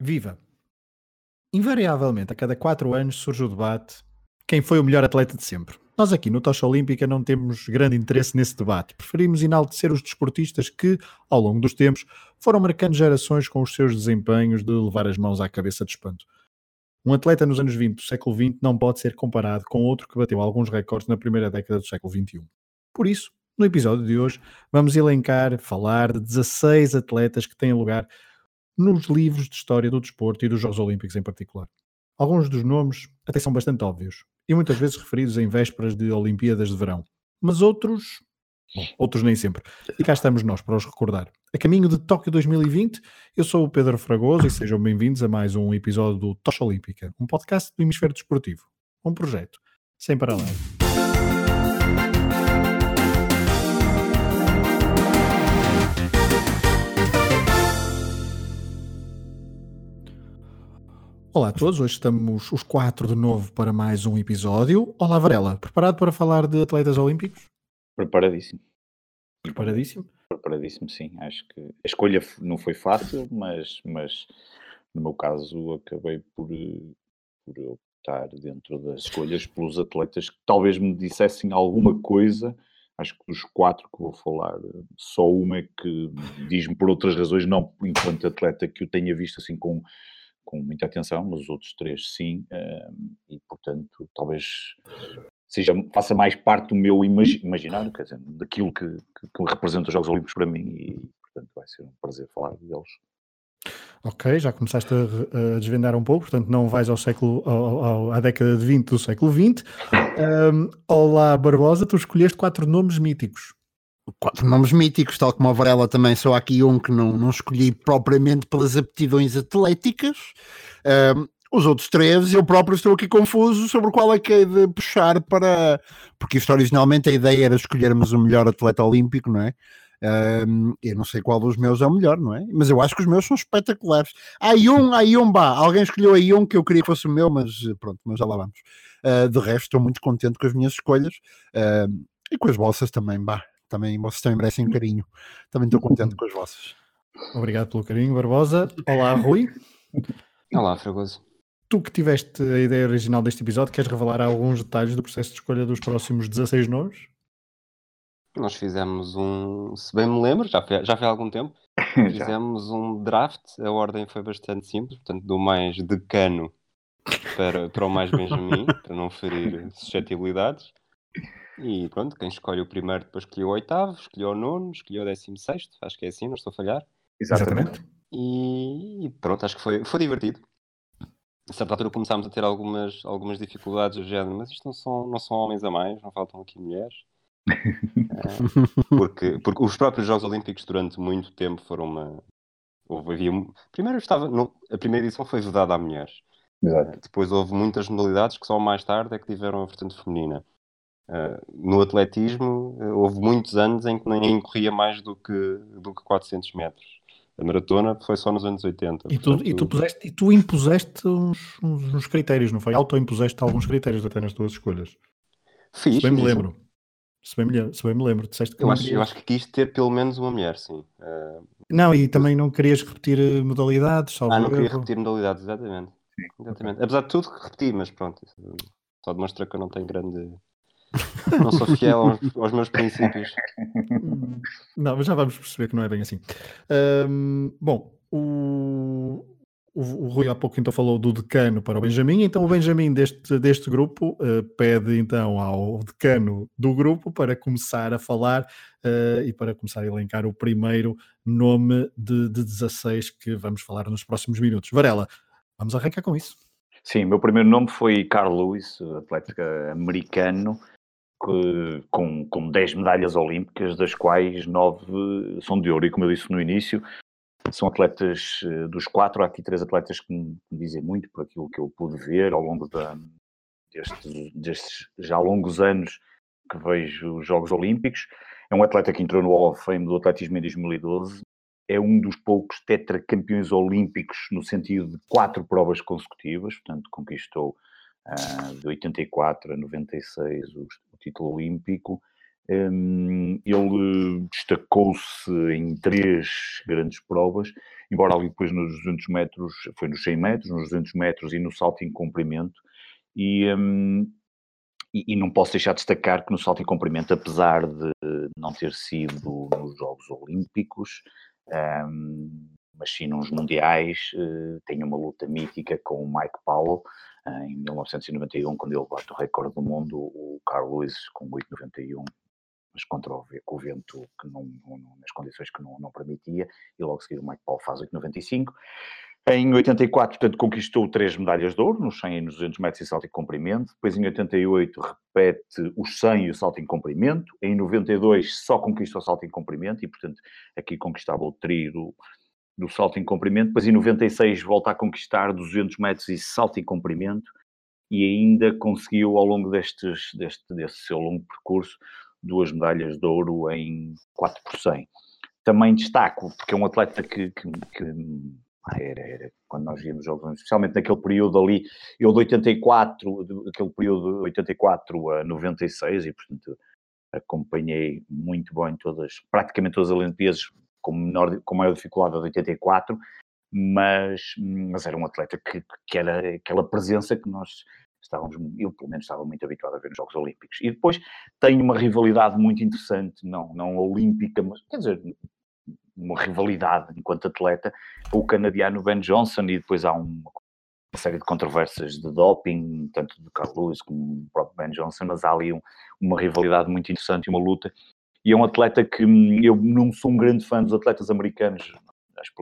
Viva! Invariavelmente, a cada quatro anos surge o debate quem foi o melhor atleta de sempre. Nós aqui no Tocha Olímpica não temos grande interesse nesse debate. Preferimos enaltecer os desportistas que, ao longo dos tempos, foram marcando gerações com os seus desempenhos de levar as mãos à cabeça de espanto. Um atleta nos anos 20 do século XX não pode ser comparado com outro que bateu alguns recordes na primeira década do século XXI. Por isso, no episódio de hoje, vamos elencar, falar de 16 atletas que têm lugar nos livros de história do desporto e dos Jogos Olímpicos em particular. Alguns dos nomes até são bastante óbvios e muitas vezes referidos em vésperas de Olimpíadas de Verão, mas outros, bom, outros nem sempre. E cá estamos nós para os recordar. A caminho de Tóquio 2020, eu sou o Pedro Fragoso e sejam bem-vindos a mais um episódio do Tocha Olímpica, um podcast do Hemisfério Desportivo, um projeto sem paralelo. Olá a todos, hoje estamos os quatro de novo para mais um episódio. Olá Varela, preparado para falar de atletas olímpicos? Preparadíssimo. Preparadíssimo? Preparadíssimo, sim. Acho que a escolha não foi fácil, mas, mas no meu caso acabei por, por optar dentro das escolhas pelos atletas que talvez me dissessem alguma coisa. Acho que dos quatro que vou falar, só uma é que diz-me por outras razões, não enquanto atleta que o tenha visto assim com com muita atenção, mas os outros três sim, e portanto talvez seja, faça mais parte do meu imagi imaginário, quer dizer, daquilo que, que, que, representa os Jogos Olímpicos para mim e portanto vai ser um prazer falar deles. Ok, já começaste a, a desvendar um pouco, portanto não vais ao século, ao, ao, à década de 20 do século XX. Um, olá Barbosa, tu escolheste quatro nomes míticos quatro nomes míticos, tal como a Varela também sou aqui um que não, não escolhi propriamente pelas aptidões atléticas. Um, os outros três, eu próprio estou aqui confuso sobre qual é que é de puxar para. Porque isto originalmente a ideia era escolhermos o melhor atleta olímpico, não é? Um, eu não sei qual dos meus é o melhor, não é? Mas eu acho que os meus são espetaculares. Há um, há um, bah, alguém escolheu aí um que eu queria que fosse o meu, mas pronto, mas já lá vamos. Uh, de resto, estou muito contente com as minhas escolhas uh, e com as vossas também, bah também vocês também merecem um carinho. Também estou contente com as vossas. Obrigado pelo carinho, Barbosa. Olá, Rui. Olá, Fragoso. Tu que tiveste a ideia original deste episódio, queres revelar alguns detalhes do processo de escolha dos próximos 16 nomes? Nós fizemos um, se bem me lembro, já foi, já foi há algum tempo, fizemos um draft, a ordem foi bastante simples, portanto, do mais decano para, para o mais Benjamin, para não ferir suscetibilidades. E pronto, quem escolhe o primeiro depois escolheu o oitavo, escolheu o nono, escolheu o décimo sexto, acho que é assim, não estou a falhar. Exatamente. E, pronto, acho que foi, foi divertido. A certa altura começámos a ter algumas, algumas dificuldades do género, mas isto não são, não são homens a mais, não faltam aqui mulheres. é, porque, porque os próprios Jogos Olímpicos durante muito tempo foram uma. Houve, havia, primeiro estava. No, a primeira edição foi vedada a mulheres. Exato. Depois houve muitas modalidades que só mais tarde é que tiveram a vertente feminina. Uh, no atletismo, uh, houve muitos anos em que ninguém corria mais do que, do que 400 metros. A maratona foi só nos anos 80. E tu, portanto, e tu, puseste, e tu impuseste uns, uns, critérios, não foi? Auto-impuseste alguns critérios até nas tuas escolhas. Fiz. Se bem me lembro. Se bem me, se bem me lembro, disseste que eu acho, eu acho que quis ter pelo menos uma mulher, sim. Uh, não, e também não querias repetir modalidades? Ah, não queria repetir modalidades, exatamente. exatamente. Apesar de tudo, repeti, mas pronto. Só demonstra que eu não tenho grande não sou fiel aos, aos, meus princípios. Não, mas já vamos perceber que não é bem assim. Um, bom, o, o, o, Rui há pouco então falou do decano para o Benjamin, então o Benjamin deste, deste grupo uh, pede então ao decano do grupo para começar a falar uh, e para começar a elencar o primeiro nome de, de 16 que vamos falar nos próximos minutos. Varela, vamos arrancar com isso. Sim, meu primeiro nome foi Carl Lewis, atleta americano, com, com 10 medalhas olímpicas, das quais 9 são de ouro. E como eu disse no início, são atletas eh, dos quatro, há aqui três atletas que me, dizem muito por aquilo que eu pude ver ao longo da, destes, destes já longos anos que vejo os Jogos Olímpicos. É um atleta que entrou no Hall of Fame do atletismo em 2012. É um dos poucos tetracampeões olímpicos no sentido de quatro provas consecutivas, portanto conquistou de 84 a 96 o, o título olímpico. Um, ele destacou-se em três grandes provas embora ali depois nos 200 metros, foi nos 100 metros, nos 200 metros e no salto em comprimento, e, um, e, e, não posso deixar de destacar que no salto em comprimento, apesar de não ter sido nos Jogos Olímpicos, um, mas sim nos Mundiais, uh, tem uma luta mítica com o Mike Powell, em 1991, quando ele bate o recorde do mundo, o Carl Lewis com 8,91 mas contra o, com o vento que não, não, nas condições que não, não permitia, e logo a seguir o Mike Paul faz 8,95. Em 84, portanto, conquistou três medalhas de ouro, nos 100 e nos 200 metros e salto em comprimento. Depois, em 88, repete os 100 e o salto em comprimento. Em 92, só conquistou o salto em comprimento e, portanto, aqui conquistava o trio do, salto em comprimento. Depois, em 96, volta a conquistar 200 metros e salto em comprimento. E ainda conseguiu, ao longo destes, deste, desse seu longo percurso, duas medalhas de ouro em 4 por 100. Também destaco, porque é um atleta que, que, que era, era, quando nós íamos jogos, especialmente naquele período ali, eu de 84, aquele período de 84 a 96, e portanto acompanhei muito bem todas, praticamente todas as Olimpíadas, com, menor, com maior dificuldade de 84, mas, mas era um atleta que, que era aquela presença que nós estávamos, eu pelo menos estava muito habituado a ver nos Jogos Olímpicos. E depois tem uma rivalidade muito interessante, não, não olímpica, mas quer dizer, uma rivalidade enquanto atleta o canadiano Ben Johnson e depois há uma, uma série de controvérsias de doping, tanto do Carl Lewis como do próprio Ben Johnson, mas há ali um, uma rivalidade muito interessante, uma luta. E é um atleta que hum, eu não sou um grande fã dos atletas americanos,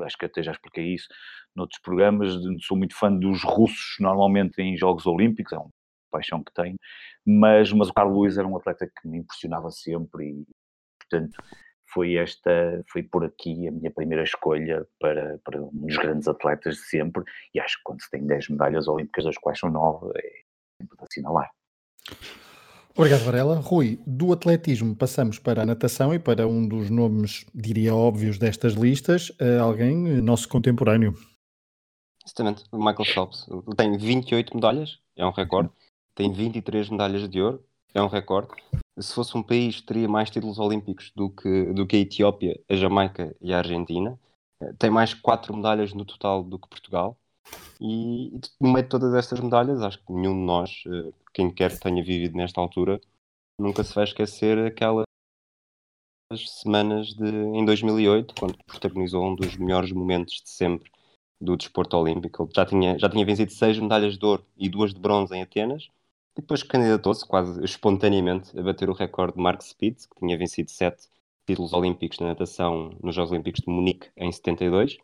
acho que até já expliquei isso noutros programas, sou muito fã dos russos, normalmente em Jogos Olímpicos, é uma paixão que tenho, mas, mas o Carlos Luiz era um atleta que me impressionava sempre e, portanto, foi esta, foi por aqui a minha primeira escolha para, para um dos grandes atletas de sempre, e acho que quando se tem 10 medalhas olímpicas, das quais são 9, é sempre de assinalar. Obrigado, Varela. Rui, do atletismo passamos para a natação e para um dos nomes, diria óbvios, destas listas, eh, alguém eh, nosso contemporâneo. Exatamente, o Michael Phelps. Tem 28 medalhas, é um recorde. Tem 23 medalhas de ouro, é um recorde. Se fosse um país, teria mais títulos olímpicos do que, do que a Etiópia, a Jamaica e a Argentina. Eh, tem mais 4 medalhas no total do que Portugal. E no meio de todas estas medalhas, acho que nenhum de nós, eh, quem quer que tenha vivido nesta altura, nunca se vai esquecer aquelas semanas de, em 2008, quando protagonizou um dos melhores momentos de sempre do desporto olímpico. Ele já tinha, já tinha vencido seis medalhas de ouro e duas de bronze em Atenas, e depois candidatou-se quase espontaneamente a bater o recorde de Mark Spitz, que tinha vencido sete títulos olímpicos na natação nos Jogos Olímpicos de Munique em 72.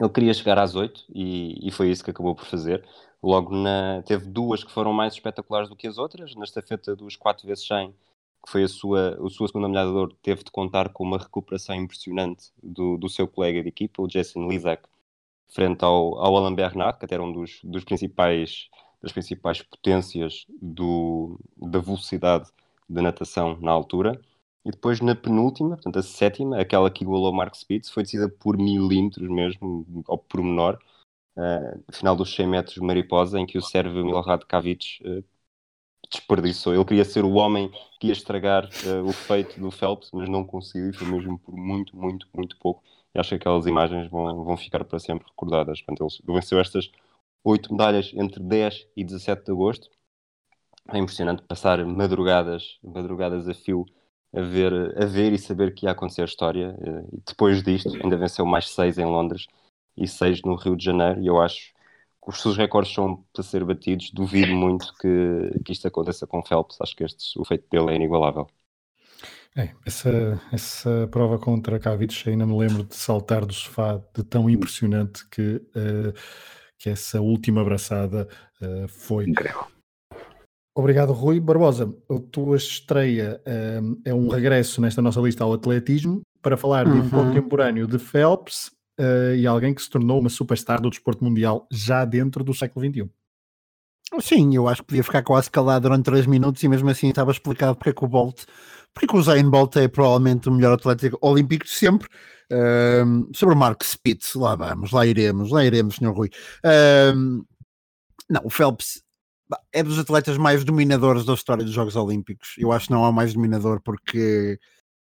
Ele queria chegar às oito e, e, foi isso que acabou por fazer. Logo na, teve duas que foram mais espetaculares do que as outras. Na estafeta dos 4 vezes 100, que foi a sua, a sua segunda medalha de ouro, teve de contar com uma recuperação impressionante do, do seu colega de equipa, o Jason Lizak, frente ao, ao Alain Bernard, que até era um dos, dos principais, das principais potências do, da velocidade da natação na altura. E depois na penúltima, portanto a sétima, aquela que igualou Mark Spitz, foi decidida por milímetros mesmo, ao pormenor, uh, final dos 100 metros mariposa, em que o sérvio Milorad Kavic uh, desperdiçou. Ele queria ser o homem que ia estragar uh, o feito do Phelps, mas não conseguiu e foi mesmo por muito, muito, muito pouco. E acho que aquelas imagens vão, vão ficar para sempre recordadas. Portanto, ele venceu estas oito medalhas entre 10 e 17 de agosto. É impressionante passar madrugadas, madrugadas a fio a ver, a ver e saber que ia acontecer a história. Eh, e depois disto, ainda venceu mais seis em Londres e seis no Rio de Janeiro. E eu acho que os seus recordes são para ser batidos. Duvido muito que, que isto aconteça com Phelps. Acho que este, o feito dele é inigualável. É, essa, essa prova contra Kavich ainda me lembro de saltar do sofá de tão impressionante que, uh, que essa última abraçada uh, foi. Incrível. Obrigado, Rui. Barbosa, a tua estreia um, é um regresso nesta nossa lista ao atletismo para falar uhum. de contemporâneo de Phelps uh, e alguém que se tornou uma superstar do desporto mundial já dentro do século XXI. Sim, eu acho que podia ficar quase calado durante 3 minutos e mesmo assim estava explicado porque é que o Bolt, porque é que o Zayn Bolt é provavelmente o melhor atleta olímpico de sempre. Um, sobre o Mark Spitz, lá vamos, lá iremos, lá iremos, Sr. Rui. Um, não, o Phelps é dos atletas mais dominadores da história dos Jogos Olímpicos. Eu acho que não há mais dominador porque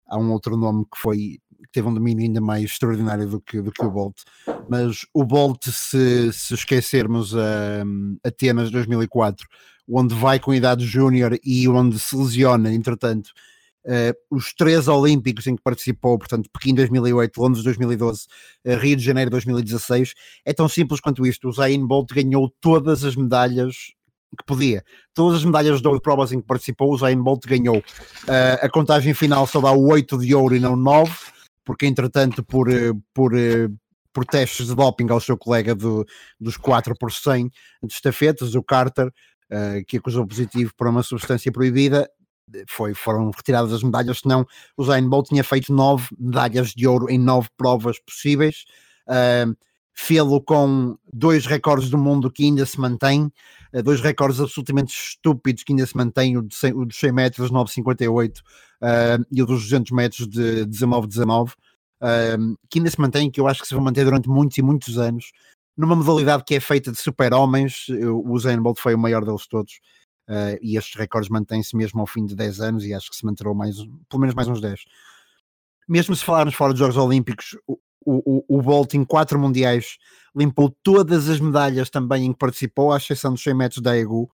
há um outro nome que foi que teve um domínio ainda mais extraordinário do que, do que o Bolt. Mas o Bolt, se, se esquecermos a Atenas 2004, onde vai com idade júnior e onde se lesiona, entretanto, Uh, os três Olímpicos em que participou, portanto, Pequim 2008, Londres 2012, uh, Rio de Janeiro 2016, é tão simples quanto isto. O Zayn Bolt ganhou todas as medalhas que podia. Todas as medalhas de ouro de provas em que participou, o Zayn Bolt ganhou. Uh, a contagem final só dá 8 de ouro e não 9, porque entretanto, por, por, por testes de doping ao seu colega do, dos 4 por 100 de estafetas, o Carter, que acusou positivo para uma substância proibida, foi, foram retiradas as medalhas, senão o Zayn Bolt tinha feito nove medalhas de ouro em nove provas possíveis. Uh, Fê-lo com dois recordes do mundo que ainda se mantém, uh, dois recordes absolutamente estúpidos que ainda se mantêm, o, de 100, o dos 100 metros 9,58 uh, e o dos 200 metros de 19,19, uh, que ainda se mantém, que eu acho que se vão manter durante muitos e muitos anos, numa modalidade que é feita de super-homens, o Bolt foi o maior deles todos, uh, e estes recordes mantêm-se mesmo ao fim de 10 anos e acho que se manterão mais, pelo menos mais uns 10. Mesmo se falarmos fora dos Jogos Olímpicos, o, o, Bolt em quatro mundiais limpou todas as medalhas também em que participou, à exceção dos 100 metros da EGU.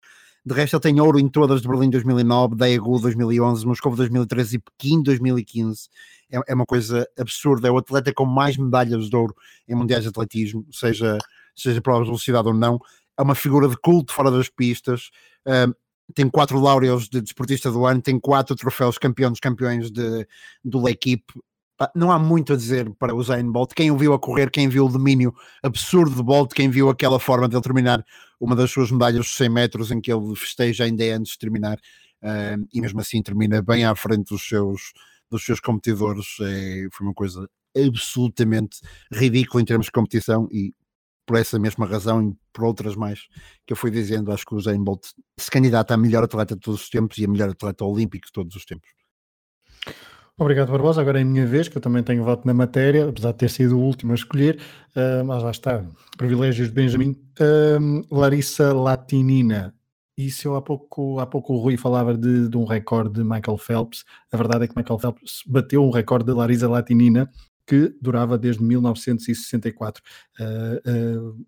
De resto, ele tem ouro em todas de Berlim 2009, da EGU 2011, Moscou 2013 e Pequim 2015. É, é, uma coisa absurda. É o atleta com mais medalhas de ouro em mundiais de atletismo, seja, seja provas de velocidade ou não. É uma figura de culto fora das pistas. Uh, tem quatro laureos de desportista do ano, tem quatro troféus campeão dos campeões de, do L'Equipe. Não há muito a dizer para o Zayn Bolt. Quem o viu a correr, quem viu o domínio absurdo de Bolt, quem viu aquela forma de ele terminar uma das suas medalhas dos 100 metros em que ele festeja ainda antes de terminar uh, e mesmo assim termina bem à frente dos seus, dos seus competidores. É, foi uma coisa absolutamente ridícula em termos de competição e por essa mesma razão e por outras mais que eu fui dizendo, acho que o Usain Bolt se candidata a melhor atleta de todos os tempos e a melhor atleta olímpico de todos os tempos. Obrigado, Barbosa. Agora é a minha vez, que eu também tenho voto na matéria, apesar de ter sido o último a escolher, uh, mas lá está, privilégios de Benjamin. Uh, Larissa Latinina. Isso eu há pouco, há pouco o Rui falava de, de, um recorde de Michael Phelps. A verdade é que Michael Phelps bateu um recorde de Larissa Latinina que durava desde 1964. Uh,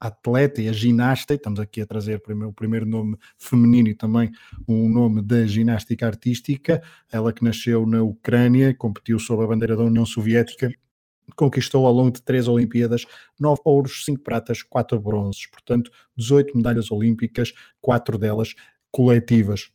atleta e a ginasta, e estamos aqui a trazer o primeiro, nome feminino e também um nome da ginástica artística, ela que nasceu na Ucrânia, competiu sob a bandeira da União Soviética, conquistou ao longo de três Olimpíadas nove ouros, cinco pratas, quatro bronzes, portanto 18 medalhas olímpicas, quatro delas coletivas.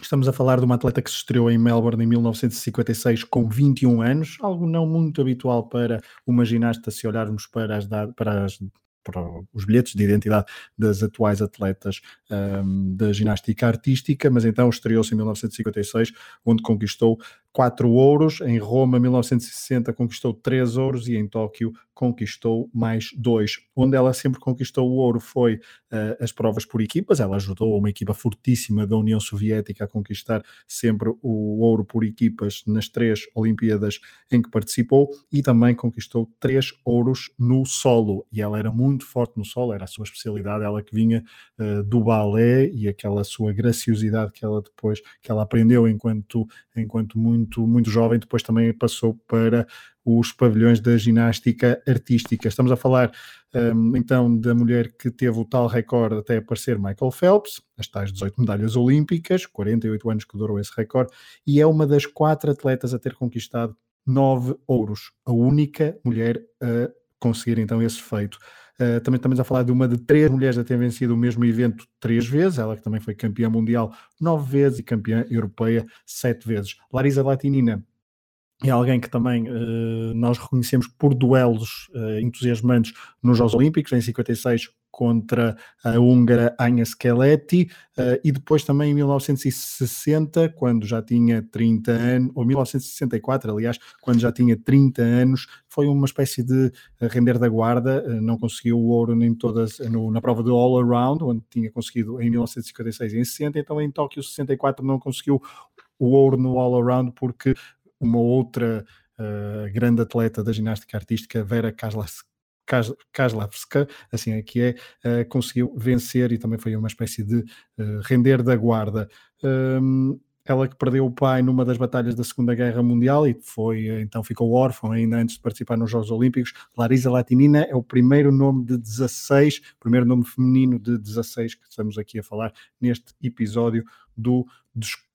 Estamos a falar de uma atleta que se estreou em Melbourne em 1956 com 21 anos, algo não muito habitual para uma ginasta se olharmos para as, para as para os bilhetes de identidade das atuais atletas um, da ginástica artística, mas então estreou-se em 1956, onde conquistou quatro ouros, em Roma, 1960, conquistou três ouros e em Tóquio conquistou mais dois. Onde ela sempre conquistou o ouro foi uh, as provas por equipas, ela ajudou uma equipa fortíssima da União Soviética a conquistar sempre o ouro por equipas nas três Olimpíadas em que participou e também conquistou três ouros no solo. E ela era muito forte no solo, era a sua especialidade, ela que vinha uh, do balé e aquela sua graciosidade que ela depois, que ela aprendeu enquanto, enquanto muito muito, muito jovem, depois também passou para os pavilhões da ginástica artística. Estamos a falar um, então da mulher que teve o tal recorde até aparecer Michael Phelps, as tais 18 medalhas olímpicas, 48 anos que durou esse recorde, e é uma das quatro atletas a ter conquistado nove ouros, a única mulher a conseguir então esse feito. Uh, também estamos a falar de uma de três mulheres a ter vencido o mesmo evento três vezes, ela que também foi campeã mundial nove vezes e campeã europeia sete vezes. Larisa Latinina é alguém que também uh, nós reconhecemos por duelos uh, entusiasmantes nos Jogos Olímpicos, em 56 contra a húngara Anya Skeletti, uh, e depois também em 1960, quando já tinha 30 anos, ou 1964, aliás, quando já tinha 30 anos, foi uma espécie de render da guarda, não conseguiu o ouro em todas, no, na prova do All Around, onde tinha conseguido em 1956 e em 60, então em Tóquio 64 não conseguiu o ouro no All Around porque uma outra uh, grande atleta da ginástica artística, Vera Kaslavska, assim é que é, uh, conseguiu vencer e também foi uma espécie de uh, render da guarda. Um, ela que perdeu o pai numa das batalhas da Segunda Guerra Mundial e foi, então ficou órfã ainda antes de participar nos Jogos Olímpicos. Larisa Latinina é o primeiro nome de 16, primeiro nome feminino de 16 que estamos aqui a falar neste episódio do,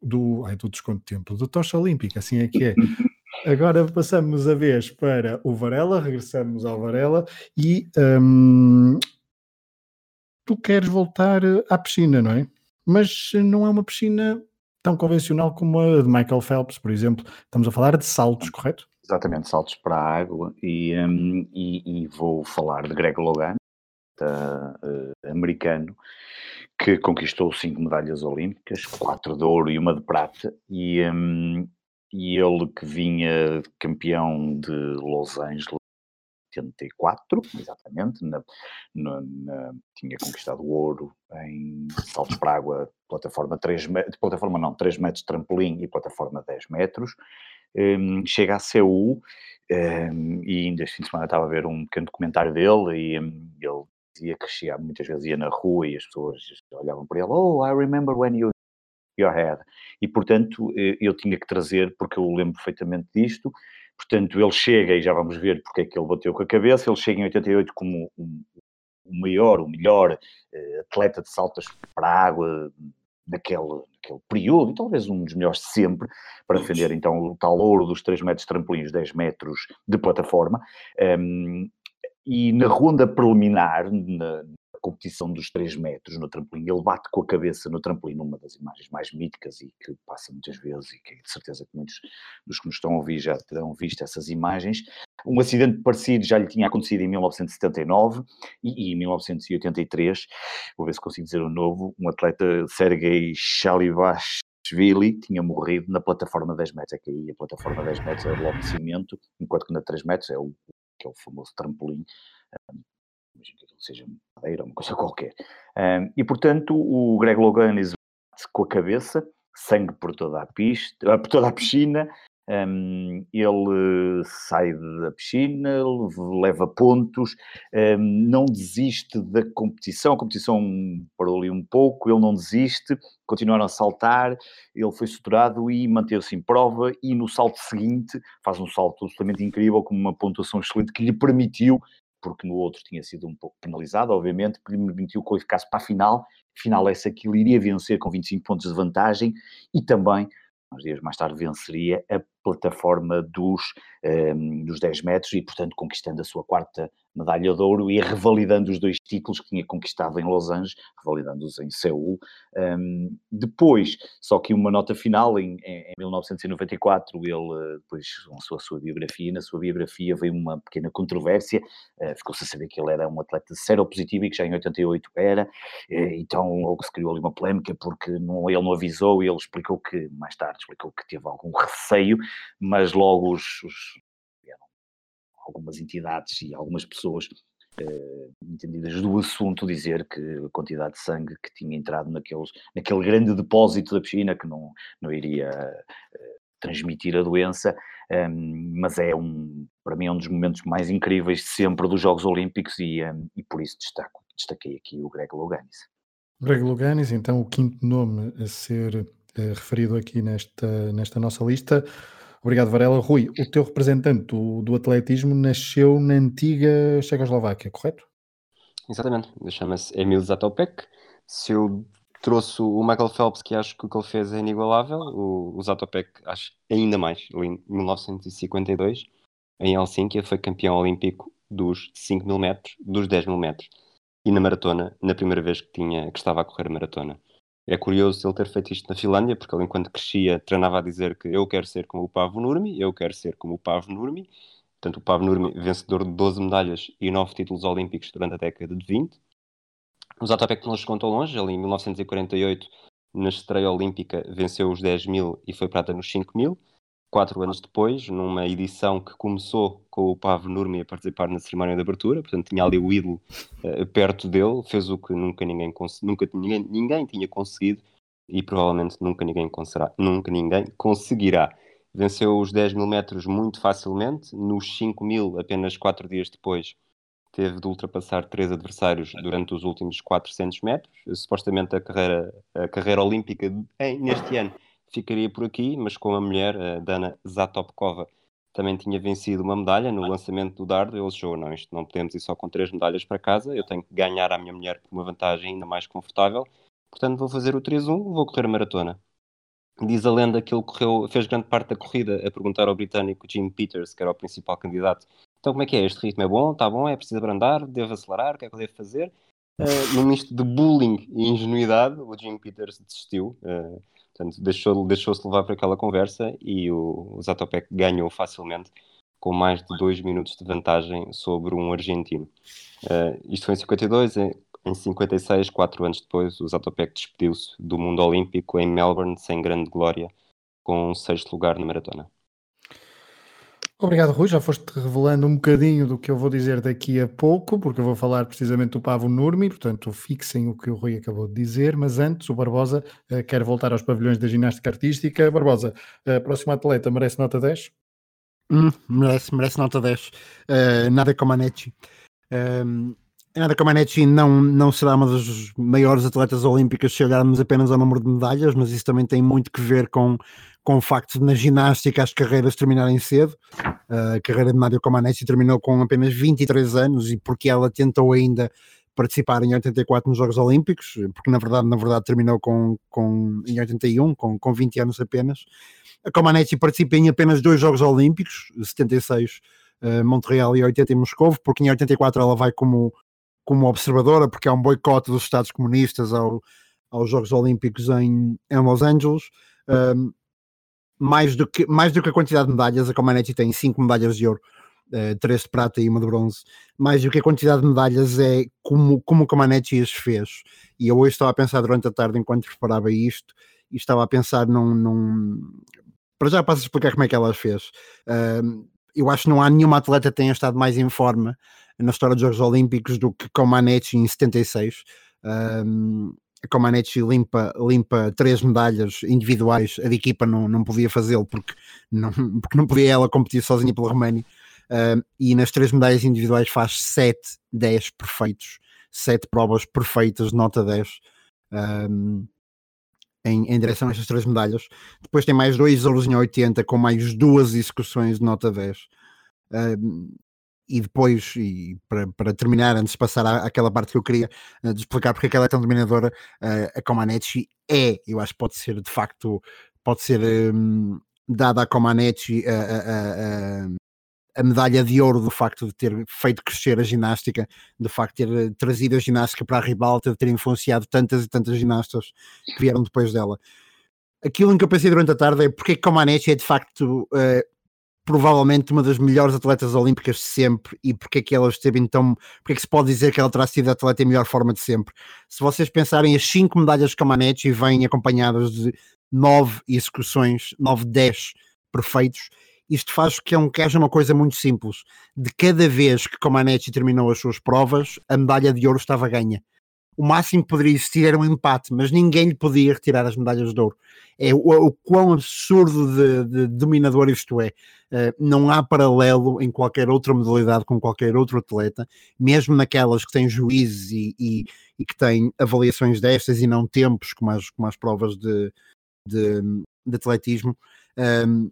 do, ai, do Desconto Tempo, do Tocha Olímpica, assim é que é. Agora passamos a vez para o Varela, regressamos ao Varela e hum, tu queres voltar à piscina, não é? Mas não é uma piscina tão convencional como a de Michael Phelps, por exemplo. Estamos a falar de saltos, correto? Exatamente, saltos para a água. E, um, e, e vou falar de Greg Logan, uh, americano, que conquistou cinco medalhas olímpicas, quatro de ouro e uma de prata. E, um, e ele que vinha campeão de Los Angeles 84, exatamente, na, na, na, tinha conquistado o ouro em saltos para água, plataforma 3 metros, plataforma não, 3 metros trampolim e plataforma 10 metros, um, chega a Seul, um, e ainda este fim de semana estava a ver um pequeno documentário dele, e um, ele dizia que chegava, muitas vezes ia na rua e as pessoas olhavam para ele, oh, I remember when you your head. E, portanto, eh, eu tinha que trazer, porque eu lembro perfeitamente disto, Portanto, ele chega, e já vamos ver porque é que ele bateu com a cabeça, ele chega em 88 como o maior, o melhor uh, atleta de saltas para a água naquele, naquele período, e talvez um dos melhores de sempre, para defender então o tal ouro dos 3 metros de trampolins, 10 metros de plataforma. Um, e na ronda preliminar, na, competição dos 3 metros no trampolim. Ele bate com a cabeça no trampolim, numa das imagens mais míticas e que passa muitas vezes, e que de certeza que muitos dos que nos estão a ouvir já terão visto essas imagens. Um acidente parecido já lhe tinha acontecido em 1979 e, e em 1983, vou ver se consigo dizer o novo, um atleta, Sergei Shalivashvili, tinha morrido na plataforma 10 metros. É que aí a plataforma 10 metros é logo de cimento, enquanto que na 3 metros é o, que é o famoso trampolim seja madeira, uma coisa qualquer. Um, e portanto, o Greg Loganis com a cabeça, sangue por toda a pista, ah, por toda a piscina. Um, ele sai da piscina, leva pontos, um, não desiste da competição. A competição parou ali um pouco, ele não desiste, continuaram a saltar. Ele foi suturado e manteve-se em prova. E no salto seguinte, faz um salto absolutamente incrível, com uma pontuação excelente que lhe permitiu porque no outro tinha sido um pouco penalizado, obviamente, que lhe permitiu que ele ficasse para a final. Final essa que ele iria vencer com 25 pontos de vantagem e também, uns dias mais tarde, venceria a plataforma dos, um, ehm, dos 10 metros e, portanto, conquistando a sua quarta medalha de ouro e revalidando os dois títulos que tinha conquistado em Los Angeles, revalidando-os em Seul. Um, depois, só que uma nota final, em, em 1994, ele eh, depois lançou a sua biografia, e na sua biografia veio uma pequena controvérsia, uh, ficou-se a saber que ele era um atleta positivo e que já em 88 era, uh, então logo se criou ali uma polémica porque não, ele não avisou e ele explicou que, mais tarde, explicou que teve algum receio, mas logo os, os algumas entidades e algumas pessoas uh, entendidas do assunto dizer que a quantidade de sangue que tinha entrado naqueles, naquele grande depósito da piscina que não, não iria uh, transmitir a doença, um, ehm, mas é um, para mim é um dos momentos mais incríveis sempre dos Jogos Olímpicos e, um, ehm, e por isso destaco, destaquei aqui o Greg Louganis. Greg Louganis, então o quinto nome a ser uh, referido aqui nesta, nesta nossa lista. Obrigado, Varela. Rui, o teu representante do, do atletismo nasceu na antiga Checoslováquia, correto? Exatamente, chama-se Emil Zatopek. Se eu trouxe o Michael Phelps, que acho que o que ele fez é inigualável, o, o Zatopek acho ainda mais, em 1952, em ele foi campeão olímpico dos 5 mil metros, dos 10 mil metros. E na maratona, na primeira vez que, tinha, que estava a correr maratona. É curioso ele ter feito isto na Finlândia, porque ele, enquanto crescia, treinava a dizer que eu quero ser como o Pavo Nurmi, eu quero ser como o Pavo Nurmi. Portanto, o Pavo Nurmi, vencedor de 12 medalhas e 9 títulos olímpicos durante a década de 20. O Zatopek não chegou tão longe, ele em 1948, na estreia olímpica, venceu os 10 mil e foi prata nos 5 mil quatro anos depois, numa edição que começou com o Pavo Nurmi a participar na cerimónia de abertura, portanto tinha ali o ídolo uh, perto dele, fez o que nunca ninguém, nunca ninguém, ninguém tinha conseguido e provavelmente nunca ninguém, nunca ninguém conseguirá. Venceu os 10 mil metros muito facilmente, nos 5 mil, apenas quatro dias depois, teve de ultrapassar três adversários durante os últimos 400 metros. Supostamente a carreira, a carreira olímpica em, neste ano ficaria por aqui, mas com a mulher, a Dana Zatopkova, também tinha vencido uma medalha no lançamento do dardo, ele achou, não, isto não podemos ir só com três medalhas para casa, eu tenho que ganhar à minha mulher por uma vantagem ainda mais confortável, portanto vou fazer o 3-1, vou correr a maratona. Diz a lenda que ele correu, fez grande parte da corrida a perguntar ao britânico Jim Peters, que era o principal candidato, então como é que é? Este ritmo é bom? Está bom? É preciso abrandar? Devo acelerar? O que é que eu devo fazer? Uh, num misto de bullying e ingenuidade, o Jim Peters desistiu. Uh, portanto, deixou-se deixou levar para aquela conversa e o, o Zatopek ganhou facilmente com mais de dois minutos de vantagem sobre um argentino. Uh, isto foi em 52, em, em 56, quatro anos depois, o Zatopek despediu-se do mundo olímpico em Melbourne sem grande glória, com um sexto lugar na maratona. Obrigado, Rui. Já foste revelando um bocadinho do que eu vou dizer daqui a pouco, porque eu vou falar precisamente do Pavo Nurmi, portanto, fixem o que o Rui acabou de dizer. Mas antes, o Barbosa uh, quer voltar aos pavilhões da ginástica artística. Barbosa, a uh, próxima atleta merece nota 10? Hum, merece, merece nota 10. Uh, eh, nada Comaneci. Um, Nada Comaneci não, não será uma das maiores atletas olímpicas se olharmos apenas ao número de medalhas, mas isso também tem muito que ver com com o facto de na ginástica as carreiras terminarem cedo. A carreira de Mário Comaneci terminou com apenas 23 anos e porque ela tentou ainda participar em 84 nos Jogos Olímpicos, porque na verdade, na verdade terminou com, com, em 81, com, com 20 anos apenas. A Comaneci participa em apenas dois Jogos Olímpicos, 76 uh, Montreal e 80 em Moscou, porque em 84 ela vai como, como observadora, porque há um boicote dos Estados comunistas ao, aos Jogos Olímpicos em, em Los Angeles. Um, mais do que, mais do que a quantidade de medalhas, a Comaneci tem cinco medalhas de ouro, uh, três de prata e uma de bronze. Mais do que a quantidade de medalhas é como, como o Comaneci as fez. E eu hoje estava a pensar durante a tarde, enquanto preparava isto, e estava a pensar num. num... Para já passo a explicar como é que ela as fez. Eu acho que não há nenhuma atleta que tenha estado mais em forma na história dos Jogos Olímpicos do que Comaneci em 76. Um, a Comaneci limpa, limpa três medalhas individuais, a de equipa não, não podia fazê-lo porque não, porque não podia ela competir sozinha pela Roménia. Uh, e nas três medalhas individuais faz 7, 10 perfeitos, 7 provas perfeitas, nota 10. Um, em, em, direção a estas três medalhas. Depois tem mais dois ouros em 80, com mais duas execuções de nota 10. Um, e depois, e para, para, terminar, antes de passar à, àquela parte que eu queria uh, de explicar porque é que ela é tão dominadora, uh, a Comaneci é, eu acho que pode ser de facto, pode ser um, dada a Comaneci a, a, a, medalha de ouro do facto de ter feito crescer a ginástica, de facto de ter eh, trazido a ginástica para a ribalta, de ter influenciado tantas e tantas ginastas que vieram depois dela. Aquilo em que eu pensei durante a tarde é porque Comaneci é de facto provavelmente uma das melhores atletas olímpicas de sempre e porque é que ela esteve então, porque é que se pode dizer que ela terá sido a atleta em melhor forma de sempre. Se vocês pensarem as cinco medalhas de Comaneci vêm acompanhadas de nove execuções, nove, dez perfeitos, isto faz que, é um, que haja uma coisa muito simples. De cada vez que Comaneci terminou as suas provas, a medalha de ouro estava ganha o máximo que poderia existir era um empate, mas ninguém lhe podia retirar as medalhas de ouro. É o, o quão absurdo de, de, dominador isto é. Uh, não há paralelo em qualquer outra modalidade com qualquer outro atleta, mesmo naquelas que têm juízes e, e, e que têm avaliações destas e não tempos, como as, como as provas de, de, de atletismo. Um,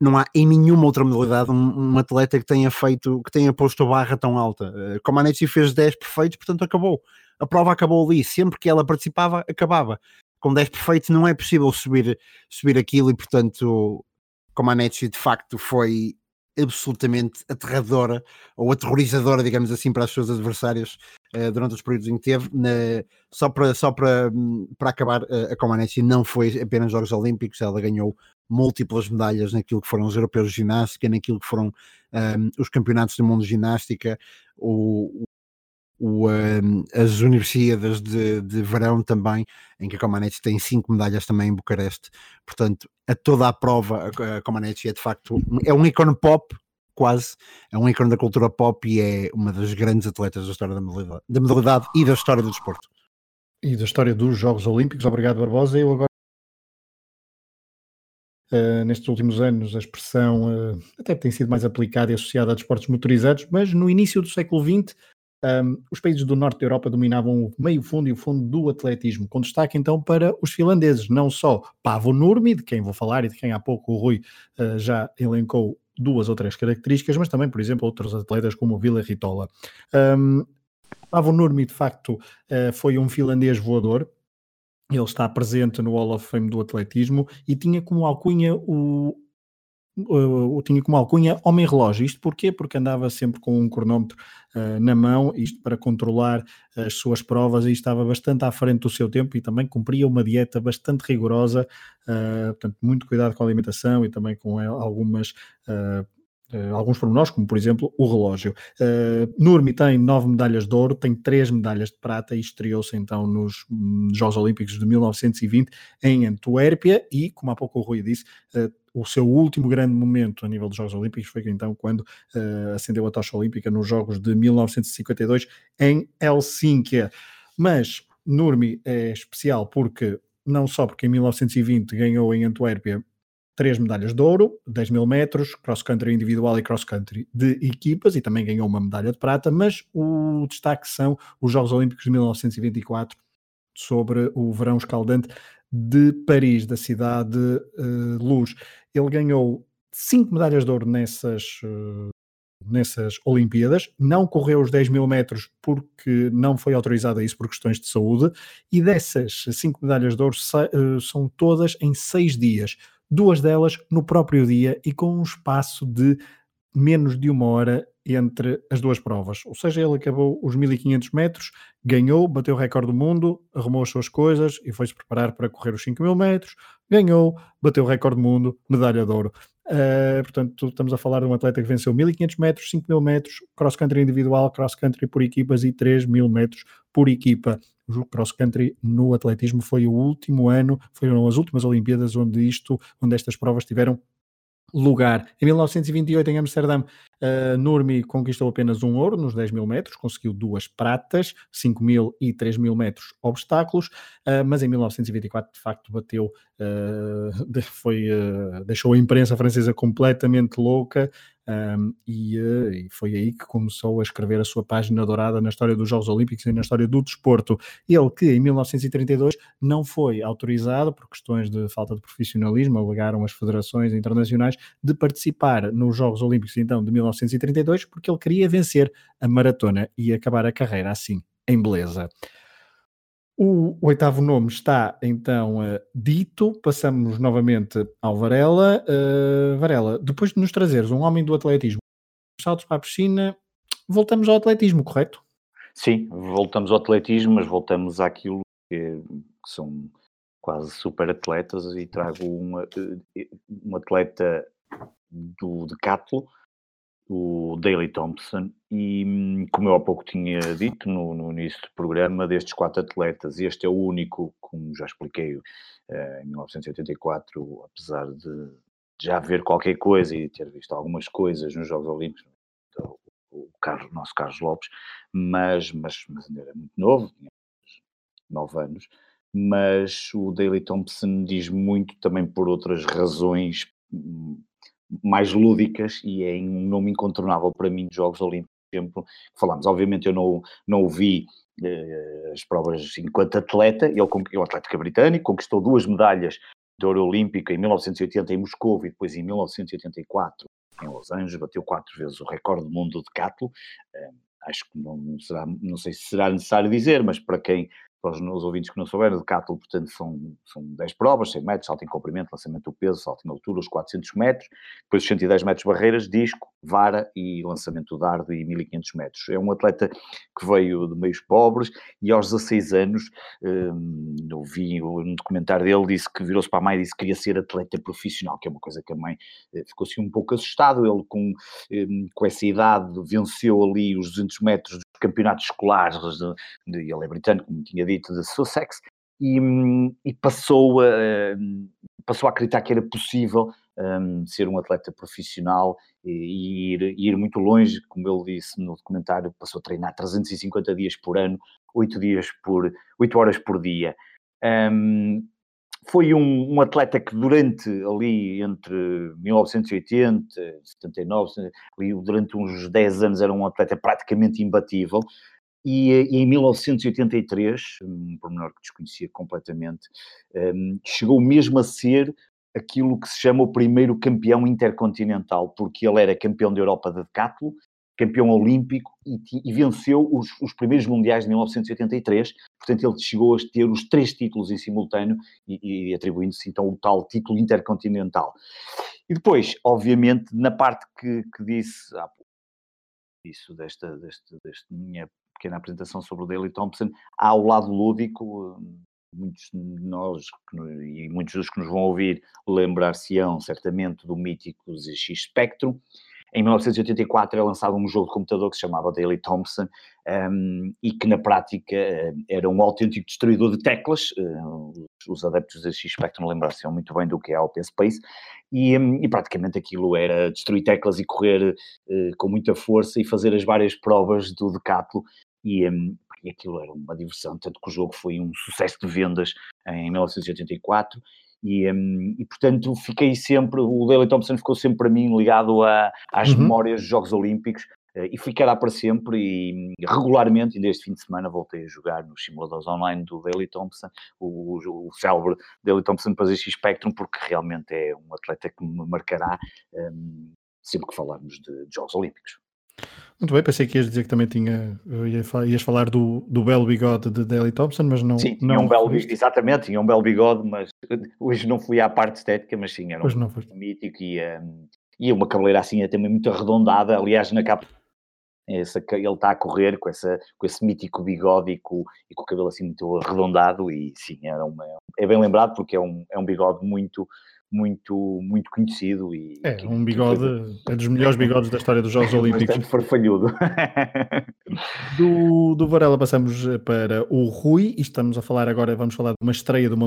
não há em nenhuma outra modalidade um, um, atleta que tenha feito, que tenha posto a barra tão alta. Uh, Nancy fez 10 perfeitos, portanto acabou a prova acabou ali. Sempre que ela participava, acabava. Com 10 perfeitos não é possível subir, subir aquilo e, portanto, a Netchi de facto foi absolutamente aterradora ou aterrorizadora, digamos assim, para as suas adversárias uh, durante os períodos em que teve. Na, só para, só para, para acabar, uh, a Comaneci não foi apenas Jogos Olímpicos, ela ganhou múltiplas medalhas naquilo que foram os europeus de ginástica, naquilo que foram um, os campeonatos do mundo de ginástica, o, o, um, as Universidades de, de Verão também, em que a Comaneci tem cinco medalhas também em Bucareste. Portanto, a toda a prova, a Comaneci é de facto é um ícone pop, quase, é um ícone da cultura pop e é uma das grandes atletas da história da modalidade, da modalidade e da história do desporto. E da história dos Jogos Olímpicos. Obrigado, Barbosa. Eu agora Uh, nestes últimos anos a expressão uh, até tem sido mais aplicada e associada a desportos motorizados, mas no início do século XX um, os países do norte da Europa dominavam o meio fundo e o fundo do atletismo, com destaque então para os finlandeses, não só Pavo Nurmi, de quem vou falar e de quem há pouco o Rui uh, já elencou duas ou três características, mas também, por exemplo, outros atletas como o Vila Ritola. Um, Pavo Nurmi, de facto, uh, foi um finlandês voador, ele está presente no Hall of Fame do atletismo e tinha como alcunha o, o, tinha como alcunha Homem Relógio. Isto porquê? Porque andava sempre com um cronómetro uh, na mão, isto para controlar as suas provas e estava bastante à frente do seu tempo e também cumpria uma dieta bastante rigorosa, uh, portanto, muito cuidado com a alimentação e também com algumas uh, alguns pormenores, como por exemplo o relógio. Uh, Nurmi tem nove medalhas de ouro, tem três medalhas de prata e estreou-se então nos um, Jogos Olímpicos de 1920 em Antuérpia e, como há pouco o Rui disse, uh, o seu último grande momento a nível dos Jogos Olímpicos foi então quando acendeu a tocha olímpica nos Jogos de 1952 em Helsínquia. Mas Nurmi é especial porque não só porque em 1920 ganhou em Antuérpia três medalhas de ouro, 10 mil metros, cross-country individual e cross-country de equipas, e também ganhou uma medalha de prata, mas o destaque são os Jogos Olímpicos de 1924 sobre o verão escaldante de Paris, da cidade uh, Luz. Ele ganhou cinco medalhas de ouro nessas, uh, nessas Olimpíadas, não correu os 10 mil metros porque não foi autorizado a isso por questões de saúde, e dessas cinco medalhas de ouro uh, são todas em seis dias duas delas no próprio dia e com um espaço de menos de uma hora entre as duas provas. Ou seja, ele acabou os 1500 metros, ganhou, bateu o recorde do mundo, arrumou as suas coisas e foi-se preparar para correr os 5000 metros, ganhou, bateu o recorde do mundo, medalha de ouro. Uh, portanto, estamos a falar de um atleta que venceu 1500 metros, 5000 metros, cross-country individual, cross-country por equipas e 3000 metros por equipa. O cross-country no atletismo foi o último ano, foram as últimas Olimpíadas onde isto, onde estas provas tiveram lugar. Em 1928, em Amsterdã, uh, Nurmi conquistou apenas um ouro nos 10 mil metros, conseguiu duas pratas, 5 mil e 3 mil metros obstáculos, uh, mas em 1924, de facto, bateu, uh, foi, deixou a imprensa francesa completamente louca, um, e, uh, e, foi aí que começou a escrever a sua página dourada na história dos Jogos Olímpicos e na história do desporto. Ele que em 1932 não foi autorizado por questões de falta de profissionalismo, alegaram as federações internacionais de participar nos Jogos Olímpicos então de 1932 porque ele queria vencer a maratona e acabar a carreira assim, em beleza. O oitavo nome está então uh, dito. Passamos novamente ao Varela. Uh, Varela, depois de nos trazeres um homem do atletismo, saltos para a piscina, voltamos ao atletismo, correto? Sim, voltamos ao atletismo, mas voltamos àquilo que, que são quase super atletas e trago um, eh, um atleta do decathlon o Daley Thompson, e como eu há pouco tinha dito no, no, início do programa, destes quatro atletas, este é o único, como já expliquei eh, em 1984, apesar de já ver qualquer coisa e ter visto algumas coisas nos Jogos Olímpicos, então, o Carlos, nosso Carlos Lopes, mas, mas, mas ainda era muito novo, tinha 9 anos, mas o Daley Thompson diz muito também por outras razões hum, mais lúdicas e é um nome incontornável para mim de Jogos Olímpicos exemplo, falamos. Obviamente eu não, não vi eh, as provas enquanto atleta, ele é um atleta britânico, conquistou duas medalhas de ouro olímpico em 1980 em Moscou e depois em 1984 em Los Angeles, bateu quatro vezes o recorde do mundo de catlo. Eh, acho que não, será, não sei se será necessário dizer, mas para quem para os ouvintes que não souberam, de Cattle, portanto, são, são 10 provas, 100 metros, salto em comprimento, lançamento do peso, salto em altura, os 400 metros, depois os 110 metros barreiras, disco, vara e lançamento do dardo e 1500 metros. É um atleta que veio de meios pobres e aos 16 anos, hum, eu vi no documentário dele, disse que virou-se para a mãe e disse que queria ser atleta profissional, que é uma coisa que a mãe eh, ficou assim um pouco assustado, ele com, hum, com essa idade venceu ali os 200 metros campeonatos escolares, de, de, ele é britânico, como tinha dito, de Sussex, e, e passou, a, passou a acreditar que era possível um, ser um atleta profissional e, ir, ir muito longe, como ele disse no documentário, passou a treinar 350 dias por ano, 8 dias por 8 horas por dia. Um, foi um, um, atleta que durante ali entre 1980 e 79, ali, durante uns 10 anos era um atleta praticamente imbatível. e, e, em 1983, um pormenor que desconhecia completamente, um, chegou mesmo a ser aquilo que se chama o primeiro campeão intercontinental, porque ele era campeão da Europa de decathlon, campeão olímpico e, e venceu os, os, primeiros mundiais de 1983, portanto ele chegou a ter os três títulos em simultâneo e, e atribuindo-se então o tal título intercontinental. E depois, obviamente, na parte que, que disse, ah, isso desta, desta, desta minha pequena apresentação sobre o Daley Thompson, há o lado lúdico, muitos de nós e muitos dos que nos vão ouvir lembrar-se-ão certamente do mítico ZX Spectrum. Em 1984 é lançado um jogo de computador que se chamava Daily Thompson um, e que na prática era um autêntico destruidor de teclas. Uh, os adeptos da ZX Spectrum lembrar-se muito bem do que é a Open Space. E, um, e, praticamente aquilo era destruir teclas e correr uh, com muita força e fazer as várias provas do Decathlon. E, um, e aquilo era uma diversão, tanto que o jogo foi um sucesso de vendas em 1984 e, um, e, portanto fiquei sempre, o Daley Thompson ficou sempre para mim ligado a, às uhum. memórias dos Jogos Olímpicos uh, e ficará para sempre e regularmente, ainda este fim de semana voltei a jogar nos simuladores online do Daley Thompson, o, o, o célebre Daley Thompson para ZX Spectrum, porque realmente é um atleta que me marcará um, sempre que falarmos de, de Jogos Olímpicos. Muito bem, pensei que ias dizer que também tinha, ias falar do, do belo bigode de Daley Thompson, mas não. Sim, tinha não um belo bigode, exatamente, tinha um belo bigode, mas hoje não fui à parte estética, mas sim, era um não mítico e, um, e uma cabeleira assim também muito arredondada, aliás, na capa. Essa, ele está a correr com, essa, com esse mítico bigode e com, e com o cabelo assim muito arredondado e sim, era uma, é bem lembrado porque é um, é um bigode muito, muito, muito conhecido. E, é, que, um bigode, é dos melhores bigodes da história dos Jogos Olímpicos. Bastante farfalhudo. do, do Varela passamos para o Rui, e estamos a falar agora, vamos falar de uma estreia de uma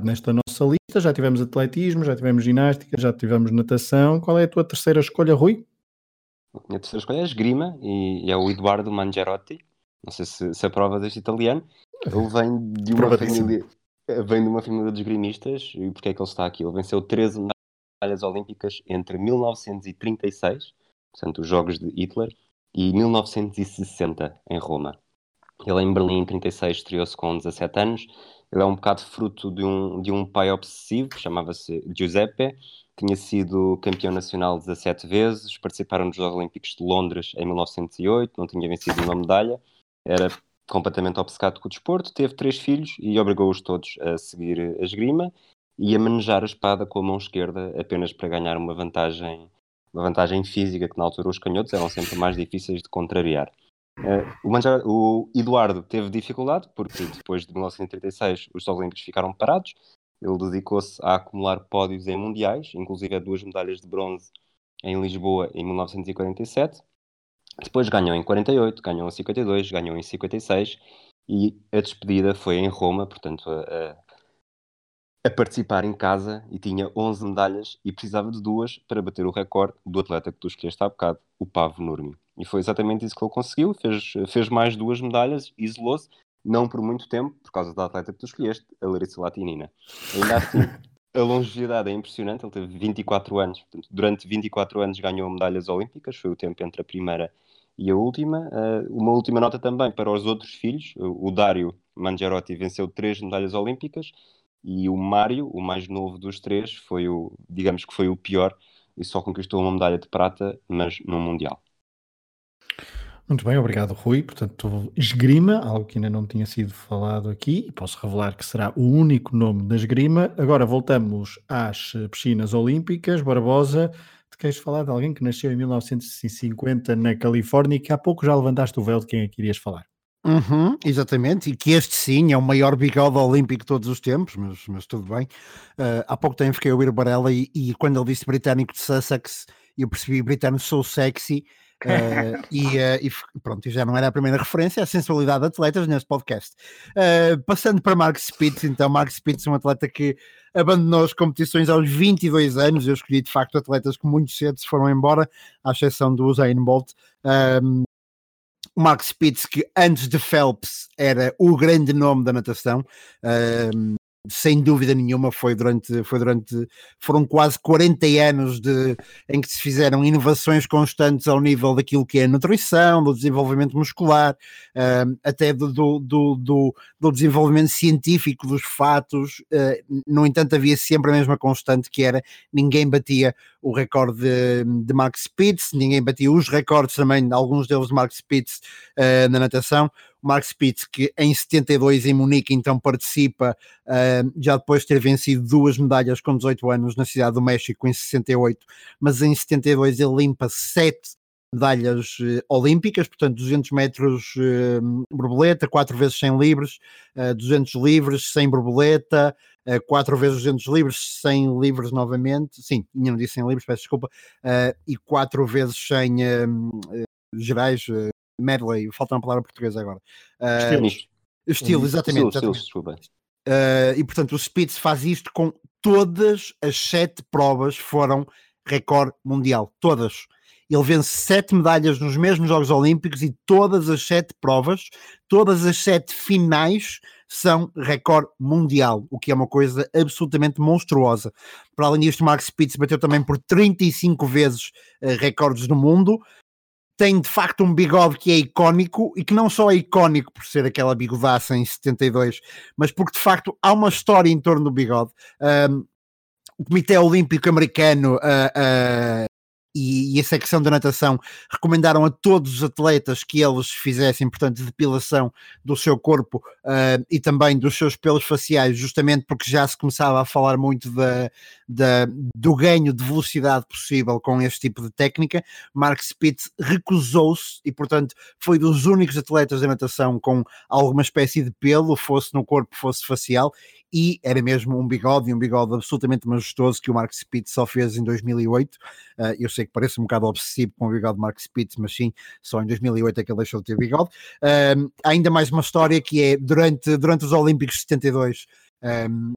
nesta nossa lista. Já tivemos atletismo, já tivemos ginástica, já tivemos natação. Qual é a tua terceira escolha, Rui? A minha terceira escolha é esgrima e é o Eduardo Mangerotti. Não sei se, se aprova deste italiano. Ele vem de uma família vem de uma família de esgrimistas e porque é que ele está aqui? Ele venceu 13 medalhas olímpicas entre 1936, portanto, os Jogos de Hitler, e 1960 em Roma. Ele em Berlim, em 36, estreou-se com 17 anos. Ele é um bocado fruto de um, de um pai obsessivo, que chamava-se Giuseppe, tinha sido campeão nacional 17 vezes, participaram nos Jogos Olímpicos de Londres em 1908, não tinha vencido nenhuma medalha, era completamente obcecado com o desporto, teve três filhos e obrigou-os todos a seguir a esgrima e a manejar a espada com a mão esquerda apenas para ganhar uma vantagem, uma vantagem física que na altura os canhotos eram sempre mais difíceis de contrariar. Uh, o, Manjar, o, Eduardo teve dificuldade porque depois de 1936 os Jogos Olímpicos ficaram parados. Ele dedicou-se a acumular pódios em mundiais, inclusive duas medalhas de bronze em Lisboa em 1947. Depois ganhou em 48, ganhou em 52, ganhou em 56 e a despedida foi em Roma, portanto, a, a, participar em casa e tinha 11 medalhas e precisava de duas para bater o recorde do atleta que tu escolheste há bocado, o Pavo Nurmi. E foi exatamente isso que ele conseguiu, fez, fez mais duas medalhas, isolou-se, não por muito tempo, por causa da atleta que tu escolheste, a Larissa Latinina. Ainda assim, a longevidade é impressionante, ele teve 24 anos, portanto, durante 24 anos ganhou medalhas olímpicas, foi o tempo entre a primeira e a última. Uh, uma última nota também para os outros filhos, o Dário Mangerotti venceu três medalhas olímpicas e o Mário, o mais novo dos três, foi o, digamos que foi o pior e só conquistou uma medalha de prata, mas no Mundial. Muito bem, obrigado Rui. Portanto, esgrima, algo que ainda não tinha sido falado aqui, e posso revelar que será o único nome da esgrima. Agora voltamos às piscinas olímpicas. Barbosa, te queres falar de alguém que nasceu em 1950 na Califórnia e que há pouco já levantaste o véu de quem é que irias falar. Uhum, exatamente, e que este sim é o maior bigode olímpico de todos os tempos, mas, mas tudo bem. Uh, há pouco tempo fiquei a ouvir Barella e, e, quando ele disse britânico de Sussex, eu percebi britânico sou sexy Uh, e, uh, e, pronto, já não era a primeira referência à sensualidade de atletas neste podcast. Uh, passando para Mark Spitz, então, Mark Spitz é um atleta que abandonou as competições aos 22 anos. Eu escolhi de facto atletas que muito cedo se foram embora, à exceção do Usain Bolt. Um, o Mark Spitz, que antes de Phelps era o grande nome da natação, um, sem dúvida nenhuma, foi durante, foi durante, foram quase 40 anos de, em que se fizeram inovações constantes ao nível daquilo que é a nutrição, do desenvolvimento muscular, uh, até do, do, do, do, desenvolvimento científico dos fatos. Uh, no entanto, havia sempre a mesma constante que era ninguém batia o recorde de, de Mark Spitz, ninguém batia os recordes também, alguns deles de Mark Spitz uh, na natação. Mark Spitz, que em 72 em Munique então participa, uh, já depois de ter vencido duas medalhas com 18 anos na Cidade do México em 68, mas em 72 ele limpa sete medalhas uh, olímpicas, portanto 200 metros uh, borboleta, 4 vezes 100 livres, uh, 200 livres, 100 borboleta, uh, 4 vezes 200 livres, 100 livres novamente, sim, não disse 100 livres, peço desculpa, e 4 vezes 100 gerais, medley, falta uma palavra portuguesa agora. Uh, estilo. Estilo, exatamente. Estilo, exatamente. Uh, e portanto o Spitz faz isto com todas as sete provas foram recorde mundial, todas. Ele vence sete medalhas nos mesmos Jogos Olímpicos e todas as sete provas, todas as sete finais são recorde mundial, o que é uma coisa absolutamente monstruosa. Para além disto, Mark Spitz bateu também por 35 vezes uh, recordes do mundo, tem de facto um bigode que é icónico e que não só é icónico por ser aquela bigodaça em 72, mas porque de facto há uma história em torno do bigode. Um, o Comitê Olímpico Americano uh, e, e, a secção da natação recomendaram a todos os atletas que eles fizessem, portanto, depilação do seu corpo uh, e também dos seus pelos faciais, justamente porque já se começava a falar muito da, da, do ganho de velocidade possível com este tipo de técnica. Mark Spitz recusou-se e, portanto, foi dos únicos atletas da natação com alguma espécie de pelo, fosse no corpo, fosse facial, e era mesmo um bigode, um bigode absolutamente majestoso que o Mark Spitz só fez em 2008. Uh, eu sei que parece um bocado obsessivo com o bigode de Mark Spitz, mas sim, só em 2008 é que ele deixou de ter bigode. Uh, ainda mais uma história que é durante, durante os Olímpicos de 72. Um,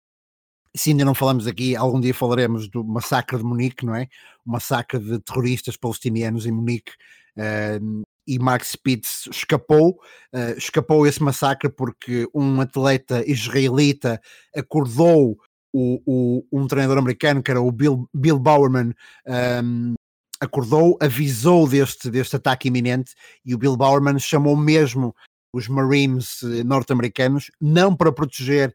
se ainda não falamos aqui, algum dia falaremos do massacre de Munique, não é? O massacre de terroristas palestinianos em Munique. Uh, e Max Spitz escapou, uh, escapou esse massacre porque um atleta israelita acordou o, o, um treinador americano que era o Bill, Bill Bowerman um, acordou, avisou deste, deste ataque iminente e o Bill Bowerman chamou mesmo os Marines eh, norte-americanos, não para proteger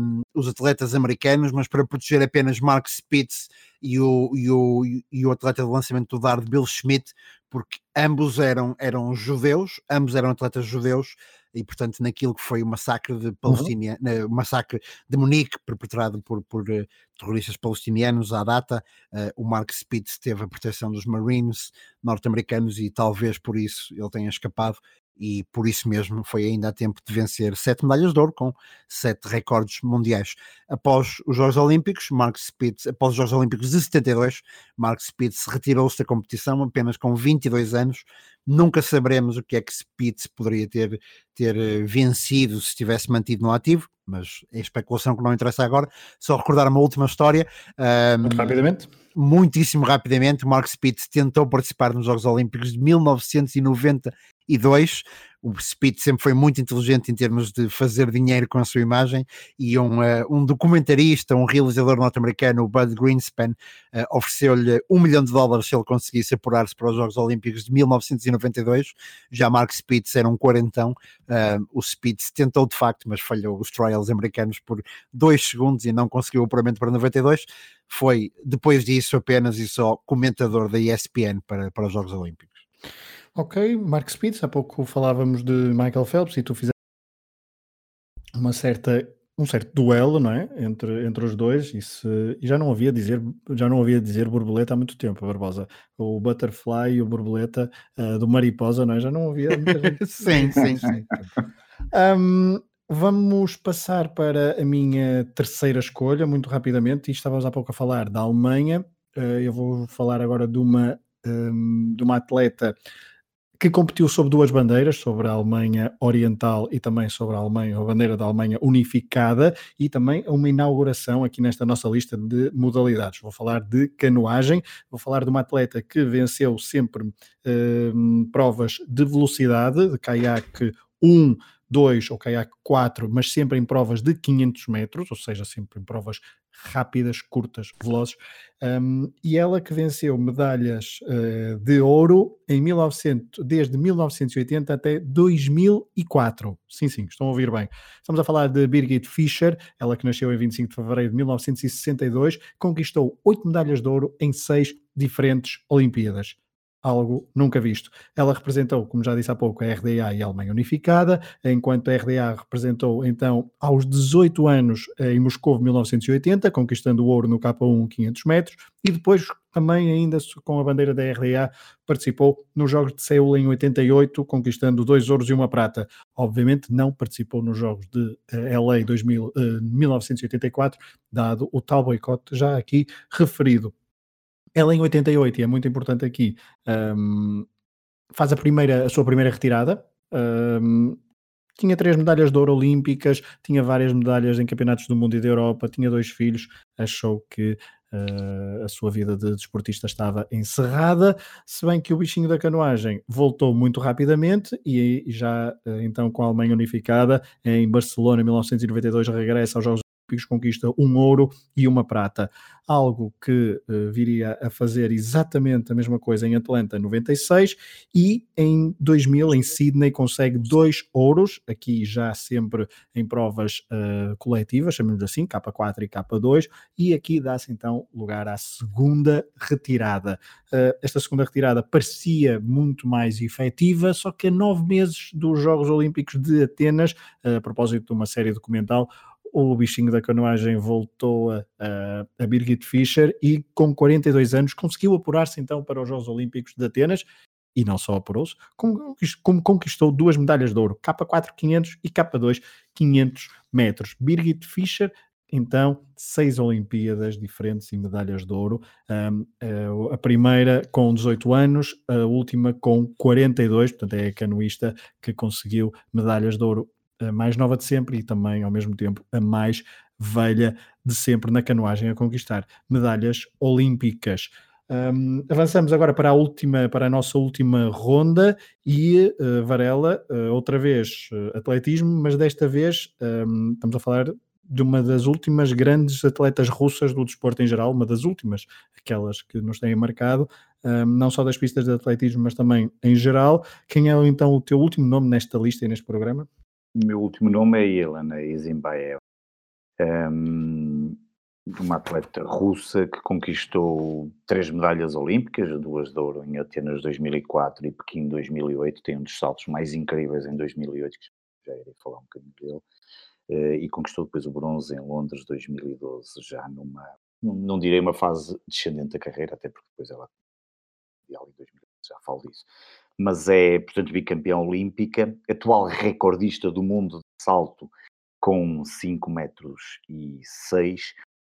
um, os atletas americanos, mas para proteger apenas Mark Spitz e o, e o, e o atleta de lançamento do dardo Bill Schmidt, porque ambos eram, eram judeus, ambos eram atletas judeus, e portanto naquilo que foi o massacre de Palestina, uhum. massacre de Munique perpetrado por, por uh, terroristas palestinianos à data, uh, o Mark Spitz teve a proteção dos Marines norte-americanos e talvez por isso ele tenha escapado e por isso mesmo foi ainda a tempo de vencer sete medalhas de ouro com sete recordes mundiais. Após os Jogos Olímpicos, Mark Spitz, após os Jogos Olímpicos de 72, Mark Spitz retirou-se da competição apenas com 22 anos. Nunca saberemos o que é que Spitz poderia ter, ter eh, vencido se tivesse mantido no ativo, mas é especulação que não interessa agora. Só recordar uma última história. Um, Muito rapidamente. Muitíssimo rapidamente, Mark Spitz tentou participar nos Jogos Olímpicos de 1990 e dois, o Speed sempre foi muito inteligente em termos de fazer dinheiro com a sua imagem e um, uh, um documentarista, um realizador norte-americano, o Bud Greenspan, uh, ofereceu-lhe um milhão de dólares se ele conseguisse apurar-se para os Jogos Olímpicos de 1992. Já Mark Spitz era um quarentão. Uh, o Spitz tentou de facto, mas falhou os trials americanos por dois segundos e não conseguiu o apuramento para 92. Foi depois disso apenas e só comentador da ESPN para, para os Jogos Olímpicos. Ok, Mark Spitz, há pouco falávamos de Michael Phelps e tu fizeste uma certa, um certo duelo, não é? Entre, entre os dois, e, se, e já não havia dizer, já não havia dizer borboleta há muito tempo, Barbosa. O butterfly e o borboleta uh, do mariposa, não é? Já não havia. sim, sim, sim. Um, vamos passar para a minha terceira escolha, muito rapidamente, e estávamos há pouco a falar da Alemanha. Uh, eu vou falar agora de uma, um, de uma atleta que competiu sob duas bandeiras, sobre a Alemanha Oriental e também sobre a Alemanha, a bandeira da Alemanha unificada, e também uma inauguração aqui nesta nossa lista de modalidades. Vou falar de canoagem, vou falar de uma atleta que venceu sempre eh, provas de velocidade, de caiaque 1, 2 ou caiaque 4, mas sempre em provas de 500 metros, ou seja, sempre em provas rápidas, curtas, velozes, um, e ela que venceu medalhas uh, de ouro em 1900, desde 1980 até 2004. Sim, sim, estão a ouvir bem. Estamos a falar de Birgit Fischer, ela que nasceu em 25 de fevereiro de 1962, conquistou oito medalhas de ouro em seis diferentes Olimpíadas algo nunca visto. Ela representou, como já disse há pouco, a RDA e a Alemanha Unificada, enquanto a RDA representou então aos 18 anos em Moscou 1980, conquistando o ouro no K1 500 metros, e depois também ainda com a bandeira da RDA participou nos Jogos de Seul em 88, conquistando dois ouros e uma prata. Obviamente não participou nos Jogos de LA 2000, uh, 1984, dado o tal boicote já aqui referido. Ela em 88, e é muito importante aqui, um, faz a, primeira, a sua primeira retirada. Um, tinha três medalhas de ouro olímpicas, tinha várias medalhas em campeonatos do mundo e da Europa, tinha dois filhos, achou que uh, a sua vida de desportista estava encerrada, se bem que o bichinho da canoagem voltou muito rapidamente e já uh, então com a Alemanha unificada em Barcelona em 1992 regressa aos Jogos Olímpicos conquista um ouro e uma prata, algo que uh, viria a fazer exatamente a mesma coisa em Atlanta 96 e em 2000 em Sydney consegue dois ouros, aqui já sempre em provas uh, coletivas, chamemos assim, K4 e K2, e aqui dá-se então lugar à segunda retirada. Uh, esta segunda retirada parecia muito mais efetiva, só que a nove meses dos Jogos Olímpicos de Atenas, a propósito de uma série documental, o bichinho da canoagem voltou a, a, a Birgit Fischer e com 42 anos conseguiu apurar-se então para os Jogos Olímpicos de Atenas e não só apurou-se, como, conquistou duas medalhas de ouro, K4 500 e K2 500 metros. Birgit Fischer então seis Olimpíadas diferentes e medalhas de ouro. Um, eh, a primeira com 18 anos, a última com 42, portanto é a canoista que conseguiu medalhas de ouro a mais nova de sempre e também, ao mesmo tempo, a mais velha de sempre na canoagem a conquistar medalhas olímpicas. Um, avançamos agora para a última, para a nossa última ronda e uh, Varela, uh, outra vez uh, atletismo, mas desta vez um, estamos a falar de uma das últimas grandes atletas russas do desporto em geral, uma das últimas, aquelas que nos têm marcado, um, não só das pistas de atletismo, mas também em geral. Quem é então o teu último nome nesta lista e neste programa? O meu último nome é Helena Izimbaeva, um, uma atleta russa que conquistou três medalhas olímpicas, duas de ouro em Atenas 2004 e Pequim 2008, tem um dos saltos mais incríveis em 2008, que já irei falar um bocadinho dele, uh, e conquistou depois o bronze em Londres 2012, já numa, não direi uma fase descendente da carreira, até porque depois ela, em 2012, já falo disso, mas é, portanto, bicampeã olímpica, atual recordista do mundo de salto com 5 metros e 6,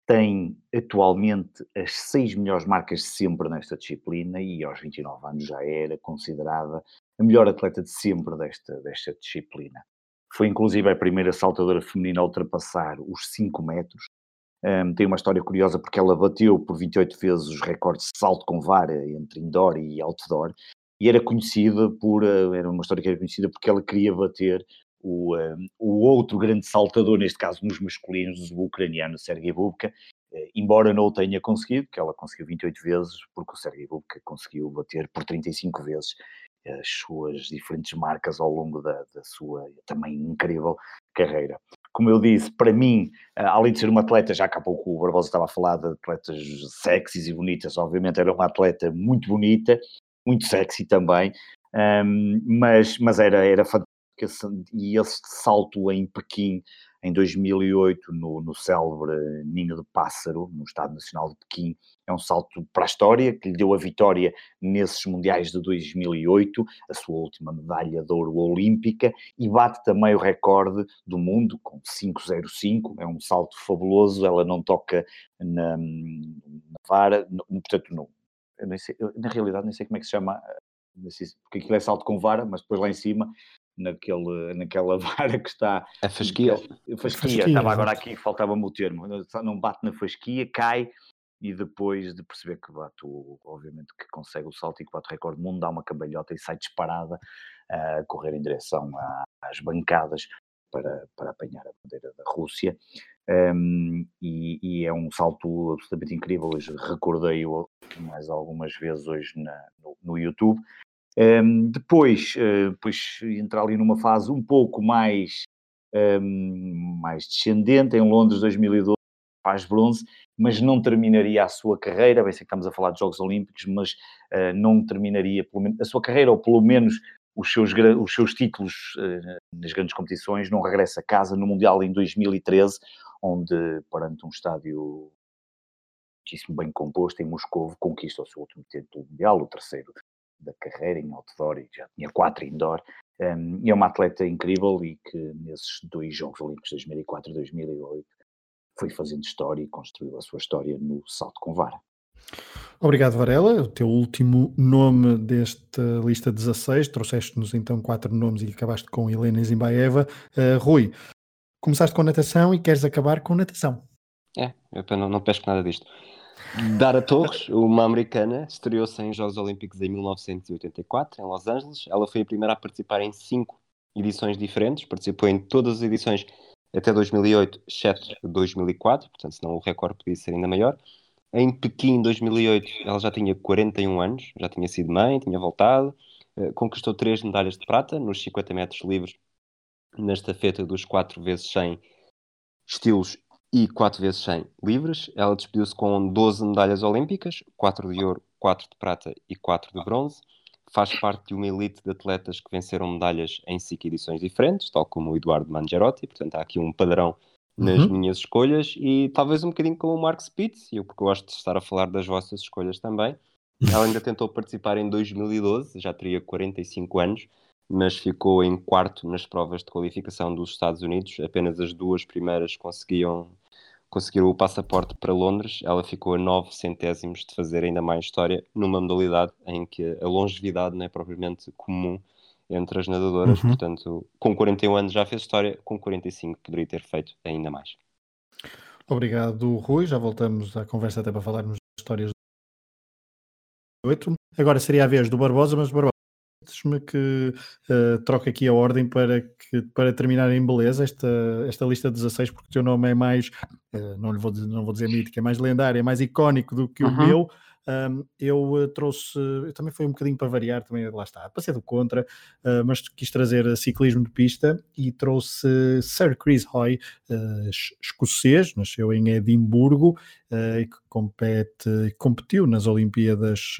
tem atualmente as seis melhores marcas de sempre nesta disciplina e aos 29 anos já era considerada a melhor atleta de sempre desta, desta disciplina. Foi inclusive a primeira saltadora feminina a ultrapassar os 5 metros. Um, tem uma história curiosa porque ela bateu por 28 vezes os recordes de salto com vara entre indoor e outdoor e era conhecida por, eh, era uma história que era conhecida porque ela queria bater o, eh, o outro grande saltador, neste caso nos masculinos, o ucraniano Sergei Bubka, eh, embora não o tenha conseguido, que ela conseguiu 28 vezes, porque o Sergei Bubka conseguiu bater por 35 vezes as suas diferentes marcas ao longo da, da sua também incrível carreira. Como eu disse, para mim, além de ser uma atleta, já que há pouco o Barbosa estava a falar de atletas sexys e bonitas, obviamente era uma atleta muito bonita, muito sexy também, um, mas, mas era, era fantástico. E esse salto em Pequim, em 2008, no, no célebre Ninho de Pássaro, no Estado Nacional de Pequim, é um salto para a história, que lhe deu a vitória nesses Mundiais de 2008, a sua última medalha de ouro olímpica, e bate também o recorde do mundo, com 5,05, é um salto fabuloso, ela não toca na, na vara, no, portanto, no, eu nem sei, eu, na realidade nem sei como é que se chama, sei, porque aquilo é salto com vara, mas depois lá em cima, naquele, naquela vara que está... A fasquia. Fasquia, fasquia estava agora aqui, faltava-me o termo, não bate na fasquia, cai e depois de perceber que bate, obviamente, que consegue o salto e que bate o recorde do mundo, dá uma cambalhota e sai disparada a correr em direção às bancadas para, para apanhar a bandeira da Rússia. Um, e, e, é um salto absolutamente incrível. Hoje recordei-o mais algumas vezes hoje na, no, no, YouTube. Um, depois, uh, ali numa fase um pouco mais, um, mais descendente, em Londres 2012 faz bronze, mas não terminaria a sua carreira, bem sei que estamos a falar de Jogos Olímpicos, mas uh, não terminaria menos, a sua carreira, ou pelo menos os seus, os seus títulos uh, nas grandes competições, não regressa a casa no Mundial em 2013, onde, perante um estádio muitíssimo bem composto, em Moscou, conquista o seu último título mundial, o terceiro da carreira em outdoor, e já tinha quatro indoor. Um, é uma atleta incrível e que nesses dois Jogos Olímpicos, 2004 e 2008, foi fazendo história e construiu a sua história no salto com vara. Obrigado, Varela. O teu último nome desta lista 16. Trouxeste-nos então quatro nomes e acabaste com Helena Zimbaeva. Uh, Rui, começaste com natação e queres acabar com natação. É, eu não, não pesco nada disto. Dara Torres, uma americana, estreou-se em Jogos Olímpicos em 1984, em Los Angeles. Ela foi a primeira a participar em cinco edições diferentes, participou em todas as edições até 2008, exceto 2004, portanto, senão o recorde podia ser ainda maior. Em Pequim, 2008, ela já tinha 41 anos, já tinha sido mãe, tinha voltado, eh, conquistou três medalhas de prata nos 50 metros livres, na estafeta dos 4 vezes 100 estilos e 4 vezes 100 livres. Ela despediu-se com 12 medalhas olímpicas, 4 de ouro, 4 de prata e 4 de bronze faz parte de uma elite de atletas que venceram medalhas em cinco edições diferentes, tal como o Eduardo Mangerotti, portanto há aqui um padrão nas uhum. minhas escolhas e talvez um bocadinho como o Mark Spitz, eu porque gosto de estar a falar das vossas escolhas também. Ela ainda tentou participar em 2012, já teria 45 anos, mas ficou em quarto nas provas de qualificação dos Estados Unidos. Apenas as duas primeiras conseguiam conseguiram o passaporte para Londres, ela ficou a 9 centésimos de fazer ainda mais história numa modalidade em que a longevidade não é propriamente comum entre as nadadoras, uhum. portanto, com 41 anos já fez história, com 45 poderia ter feito ainda mais. Obrigado, Rui. Já voltamos à conversa até para falarmos das histórias do 8. Agora seria a vez do Barbosa, mas Barbosa, me que uh, troque aqui a ordem para, que, para terminar em beleza esta, esta lista de 16, porque o teu nome é mais, uh, não, lhe vou dizer, não vou dizer mítico, é mais lendário, é mais icónico do que uhum. o meu. Um, eu uh, trouxe, eu também foi um bocadinho para variar, também lá está, passei do contra, uh, mas quis trazer ciclismo de pista e trouxe Sir Chris Hoy, uh, escocês, nasceu em Edimburgo e que compete, competiu nas Olimpíadas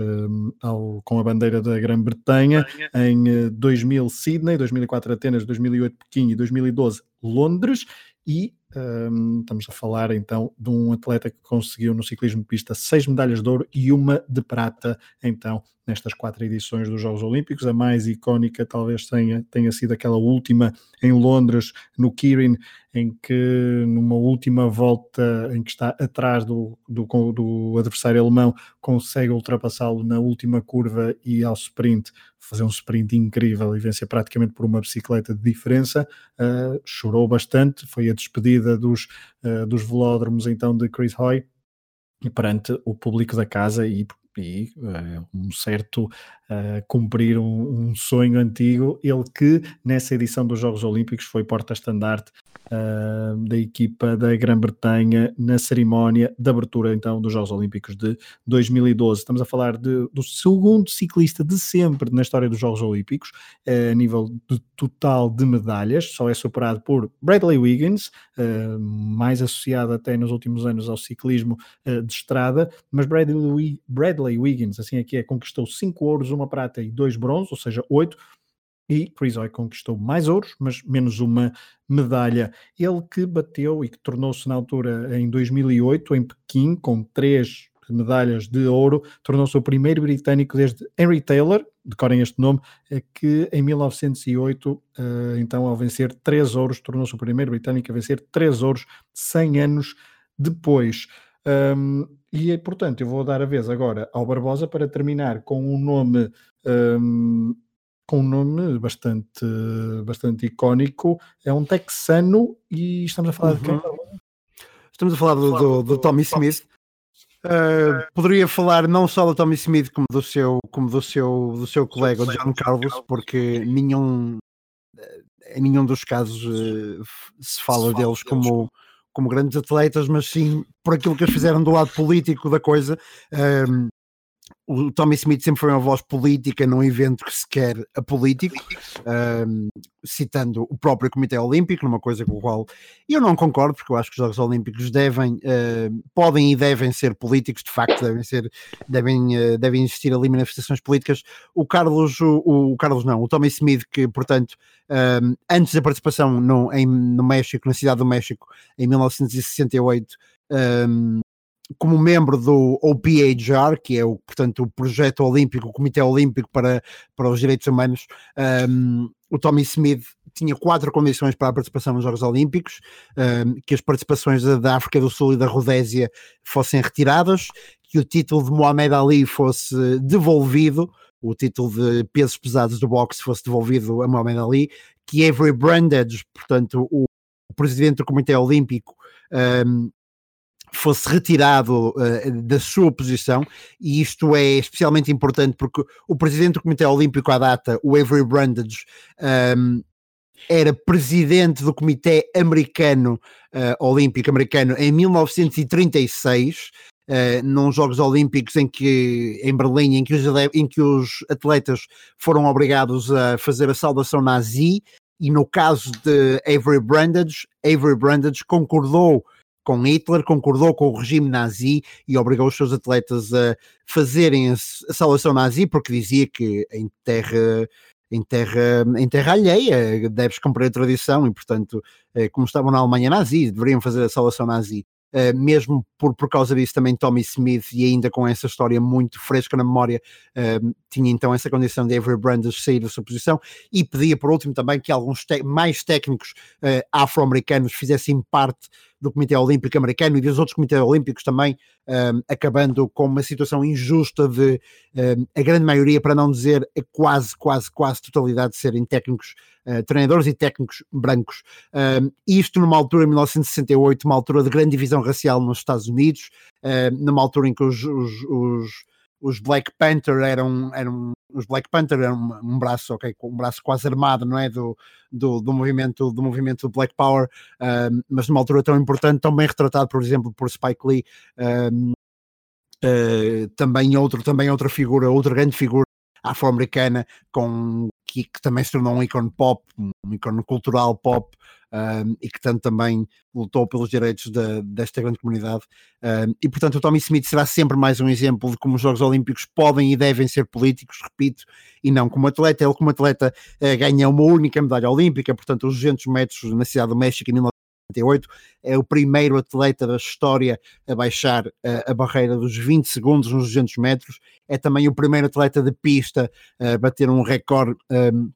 ao, com a bandeira da Grã-Bretanha em 2000 Sydney, 2004 Atenas, 2008 Pequim e 2012 Londres e um, estamos a falar então de um atleta que conseguiu no ciclismo de pista seis medalhas de ouro e uma de prata, então, nestas quatro edições dos Jogos Olímpicos. A mais icónica talvez tenha, tenha sido aquela última em Londres, no Kirin, em que numa última volta em que está atrás do, do, do adversário alemão, consegue ultrapassá-lo na última curva e ao sprint, fazer um sprint incrível e vencer praticamente por uma bicicleta de diferença. Uh, chorou bastante, foi a despedida dos, uh, dos velódromos então de Chris Hoy e perante o público da casa e e uh, um certo uh, cumprir um, um, sonho antigo, ele que nessa edição dos Jogos Olímpicos foi porta-estandarte uh, da equipa da Grã-Bretanha na cerimónia de abertura então dos Jogos Olímpicos de 2012. Estamos a falar de, do segundo ciclista de sempre na história dos Jogos Olímpicos, a nível de total de medalhas, só é superado por Bradley Wiggins, mais associado até nos últimos anos ao ciclismo de estrada, mas Bradley, Bradley Wiggins, assim aqui é, conquistou 5 ouros, uma prata e 2 bronzes, ou seja, 8. E Chris Hoy conquistou mais ouros, mas menos uma medalha. Ele que bateu e que tornou-se na altura em 2008 em Pequim com três medalhas de ouro, tornou-se o primeiro britânico desde Henry Taylor, decorem este nome, é que em 1908, eh, então ao vencer três ouros, tornou-se o primeiro britânico a vencer três ouros 100 anos depois. Um, e, portanto, eu vou dar a vez agora ao Barbosa para terminar com um nome, um, com um nome bastante, bastante icónico. É um texano e estamos a falar uhum. de quem? Estamos a falar do, do, do Tommy Smith. Uh, poderia falar não só do Tommy Smith como do seu, como do seu, do seu colega John Carlos, porque nenhum, em nenhum dos casos uh, se fala deles como, como grandes atletas, mas sim por aquilo que eles fizeram do lado político da coisa. Um, o Tommy Smith sempre foi uma voz política num evento que se quer apolítico, um, citando o próprio Comitê Olímpico, numa coisa com a qual eu não concordo, porque eu acho que os Jogos Olímpicos devem, uh, podem e devem ser políticos, de facto, devem ser, devem, uh, devem existir ali manifestações políticas. O Carlos, o, o Carlos não, o Tommy Smith, que portanto, um, antes da participação no, em, no México, na cidade do México, em 1968, um, como membro do OPHR, que é o, portanto, o projeto olímpico, o Comitê Olímpico para, para os Direitos Humanos, um, o Tommy Smith tinha quatro condições para a participação nos Jogos Olímpicos, um, que as participações da, África do Sul e da Rodésia fossem retiradas, que o título de Mohamed Ali fosse devolvido, o título de pesos pesados do boxe fosse devolvido a Mohamed Ali, que Avery Brandage, portanto, o, o presidente do Comitê Olímpico, um, fosse retirado uh, da sua posição, e isto é especialmente importante porque o presidente do Comitê Olímpico à data, o Avery Brundage, um, ehm, era presidente do Comitê Americano uh, Olímpico Americano em 1936. Uh, num Jogos Olímpicos em que em Berlim em que, os, em que os atletas foram obrigados a fazer a saudação nazi e no caso de Avery Brundage, Avery Brundage concordou com Hitler, concordou com o regime nazi e obrigou os seus atletas a fazerem a, salvação nazi porque dizia que em terra em terra, em terra alheia deves cumprir a tradição e portanto eh, como estavam na Alemanha nazi deveriam fazer a salvação nazi. Uh, mesmo por, por causa disso também Tommy Smith e ainda com essa história muito fresca na memória uh, tinha então essa condição de Avery Brandes sair da sua posição e pedia por último também que alguns mais técnicos uh, afro-americanos fizessem parte do Comitê Olímpico Americano e dos outros comitês olímpicos também, um, acabando com uma situação injusta de um, a grande maioria, para não dizer a quase, quase, quase totalidade de serem técnicos, uh, treinadores e técnicos brancos. Um, isto numa altura, em 1968, uma altura de grande divisão racial nos Estados Unidos, uh, numa altura em que os, os, os os Black Panther eram, eram os Black Panther eram um, braço, ok, um braço quase armado, não é, do, do, do movimento do movimento Black Power, um, mas numa altura tão importante, tão bem retratado, por exemplo, por Spike Lee, um, uh, também outro, também outra figura, outra grande figura afro-americana com que, que, também se tornou um ícone pop, um ícone cultural pop, um, e que tanto também lutou pelos direitos de, desta grande comunidade. Um, e portanto, o Tommy Smith será sempre mais um exemplo de como os Jogos Olímpicos podem e devem ser políticos, repito, e não como atleta. Ele, como atleta, uh, ganha uma única medalha olímpica, portanto, os 200 metros na Cidade do México em 1998 é o primeiro atleta da história a baixar uh, a barreira dos 20 segundos nos 200 metros. É também o primeiro atleta de pista a bater um recorde um,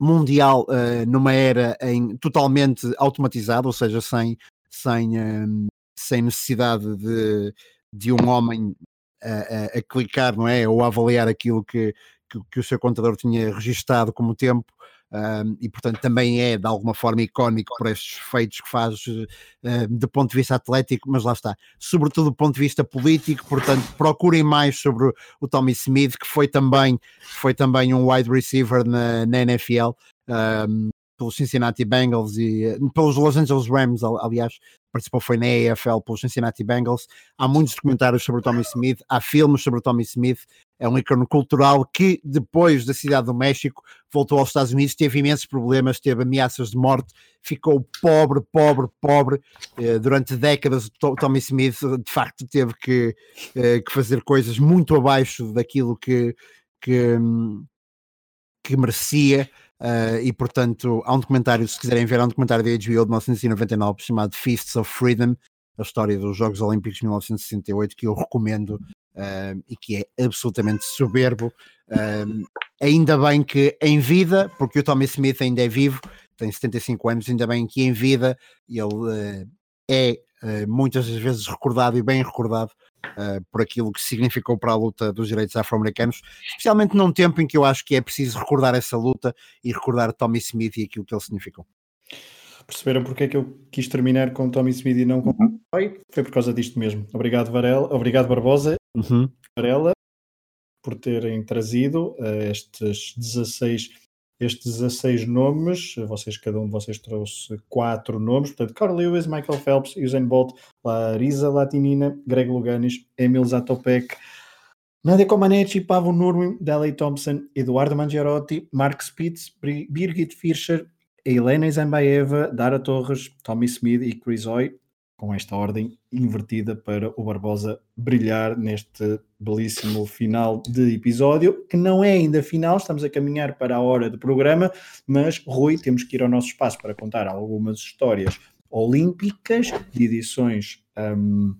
mundial uh, numa era em, totalmente automatizada, ou seja, sem, sem, um, sem necessidade de, de um homem a, a, a, clicar, não é? Ou a avaliar aquilo que, que, que o seu contador tinha registado como tempo um, e portanto também é de alguma forma icónico por estes feitos que faz uh, do ponto de vista atlético, mas lá está, sobretudo do ponto de vista político, portanto procurem mais sobre o Tommy Smith, que foi também, foi também um wide receiver na, na NFL, um, pelos Cincinnati Bengals e eh, pelos Los Angeles Rams, aliás, participou foi na AFL pelos Cincinnati Bengals. Há muitos documentários sobre Tommy Smith, há filmes sobre Tommy Smith. É um ícone cultural que, depois da cidade do México, voltou aos Estados Unidos, teve imensos problemas, teve ameaças de morte, ficou pobre, pobre, pobre. Eh, durante décadas, Tommy Smith, de facto, teve que, eh, que fazer coisas muito abaixo daquilo que, que, hum, que merecia. Uh, e portanto, há um documentário, se quiserem ver, há um documentário da HBO de 1999 chamado Feasts of Freedom, a história dos Jogos Olímpicos de 1968, que eu recomendo uh, e que é absolutamente soberbo. Uh, ainda bem que em vida, porque o Tommy Smith ainda é vivo, tem 75 anos, ainda bem que em vida ele é muitas vezes recordado e bem recordado uh, por aquilo que significou para a luta dos direitos afro-americanos, especialmente num tempo em que eu acho que é preciso recordar essa luta e recordar Tommy Smith e aquilo que ele significou. perceberam porque é que eu quis terminar com Tommy Smith e não com uhum. Foi por causa disto mesmo. Obrigado, Varela. Obrigado, Barbosa. Uhum. Varela, por terem trazido uh, estes 16 estes 16 nomes, vocês, cada um de vocês trouxe quatro nomes, portanto, Carl Lewis, Michael Phelps, Usain Bolt, Larisa Latinina, Greg Luganis, Emil Zatopek, Nadia Comaneci, Pavo Nurmi, Daley Thompson, Eduardo Mangiarotti, Mark Spitz, Birgit Fischer, Helena Zambaeva, Dara Torres, Tommy Smith e Chris Hoy, com esta ordem invertida para o Barbosa brilhar neste belíssimo final de episódio, que não é ainda final, estamos a caminhar para a hora do programa, mas Rui, temos que ir ao nosso espaço para contar algumas histórias olímpicas de edições. Um,